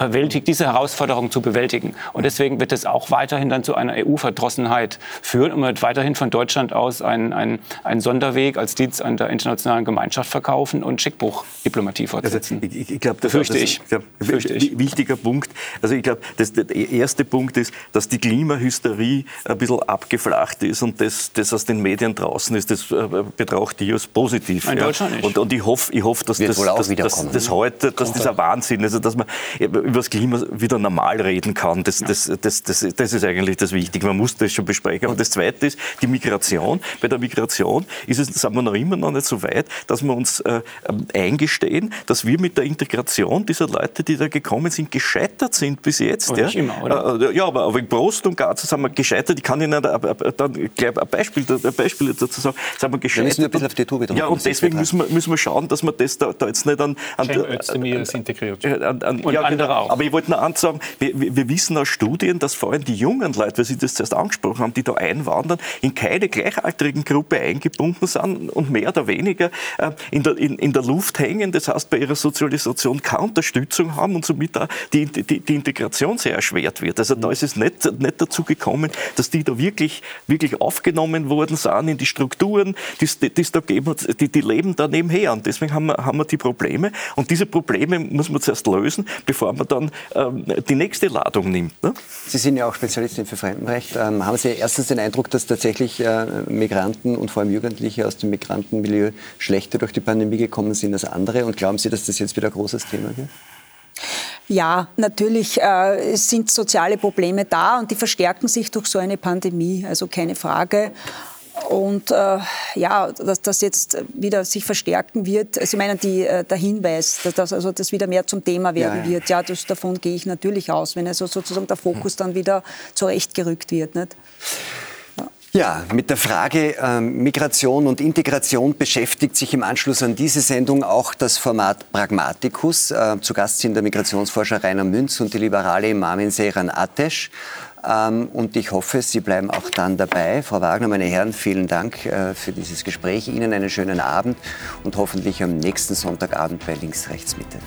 bewältigt, diese Herausforderung zu bewältigen. Und deswegen wird es auch weiterhin dann zu einer EU-Verdrossenheit führen und man wird weiterhin von Deutschland aus einen, einen, einen Sonderweg als Dienst an der internationalen Gemeinschaft verkaufen und Schickbuchdiplomatie also, fortsetzen. Also ich, ich glaube, das fürchte ich. Glaub, fürchte ich. Wichtiger Punkt. Also ich glaube, der erste Punkt ist, dass die Klimahysterie ein bisschen abgeflacht ist und das, das aus den Medien draußen ist, das äh, betraucht die als positiv. In ja. Deutschland nicht. Und, und ich hoffe, ich hoffe dass, das, dass, dass, das heute, dass dieser Wahnsinn, also dass man über das Klima wieder normal reden kann. Das, das, das, das, das ist eigentlich das Wichtige. Man muss das schon besprechen. Aber das Zweite ist die Migration. Bei der Migration ist es, sind wir noch immer noch nicht so weit, dass wir uns äh, eingestehen, dass wir mit der Integration dieser Leute, die da gekommen sind, gescheitert sind bis jetzt. ja. Nicht immer, oder? Äh, ja, aber, aber im Großen und Ganzen sind wir gescheitert. Ich kann Ihnen dann gleich ein Beispiel, ein Beispiel dazu sagen. Sind wir gescheitert. Wir ein bisschen auf die Tour Ja, und deswegen müssen wir, müssen wir schauen, dass wir das da, da jetzt nicht an... an, Cem Özdemir ist integriert. An, an, und ja, andere genau. Aber ich wollte noch eins sagen, wir, wir, wissen aus Studien, dass vor allem die jungen Leute, weil Sie das zuerst angesprochen haben, die da einwandern, in keine gleichaltrigen Gruppe eingebunden sind und mehr oder weniger äh, in, der, in, in der Luft hängen. Das heißt, bei ihrer Sozialisation keine Unterstützung haben und somit auch die, die, die Integration sehr erschwert wird. Also da ist es nicht, nicht dazu gekommen, dass die da wirklich, wirklich aufgenommen worden sind in die Strukturen, die es da gegeben die, die leben da nebenher. Und deswegen haben wir, haben wir die Probleme. Und diese Probleme muss man zuerst lösen, bevor man dann ähm, die nächste Ladung nimmt. Ne? Sie sind ja auch Spezialistin für Fremdenrecht. Ähm, haben Sie erstens den Eindruck, dass tatsächlich äh, Migranten und vor allem Jugendliche aus dem Migrantenmilieu schlechter durch die Pandemie gekommen sind als andere? Und glauben Sie, dass das jetzt wieder ein großes Thema wird? Ja, natürlich äh, sind soziale Probleme da und die verstärken sich durch so eine Pandemie, also keine Frage. Und äh, ja, dass das jetzt wieder sich verstärken wird. Also ich meine, die, äh, der Hinweis, dass das, also das wieder mehr zum Thema werden ja, ja. wird, ja, das, davon gehe ich natürlich aus, wenn also sozusagen der Fokus dann wieder zurechtgerückt wird. Nicht? Ja, mit der Frage äh, Migration und Integration beschäftigt sich im Anschluss an diese Sendung auch das Format Pragmaticus. Äh, zu Gast sind der Migrationsforscher Rainer Münz und die liberale Imamin Seyran Atesh. Ähm, und ich hoffe, Sie bleiben auch dann dabei. Frau Wagner, meine Herren, vielen Dank äh, für dieses Gespräch. Ihnen einen schönen Abend und hoffentlich am nächsten Sonntagabend bei Links, Rechts, Mitte.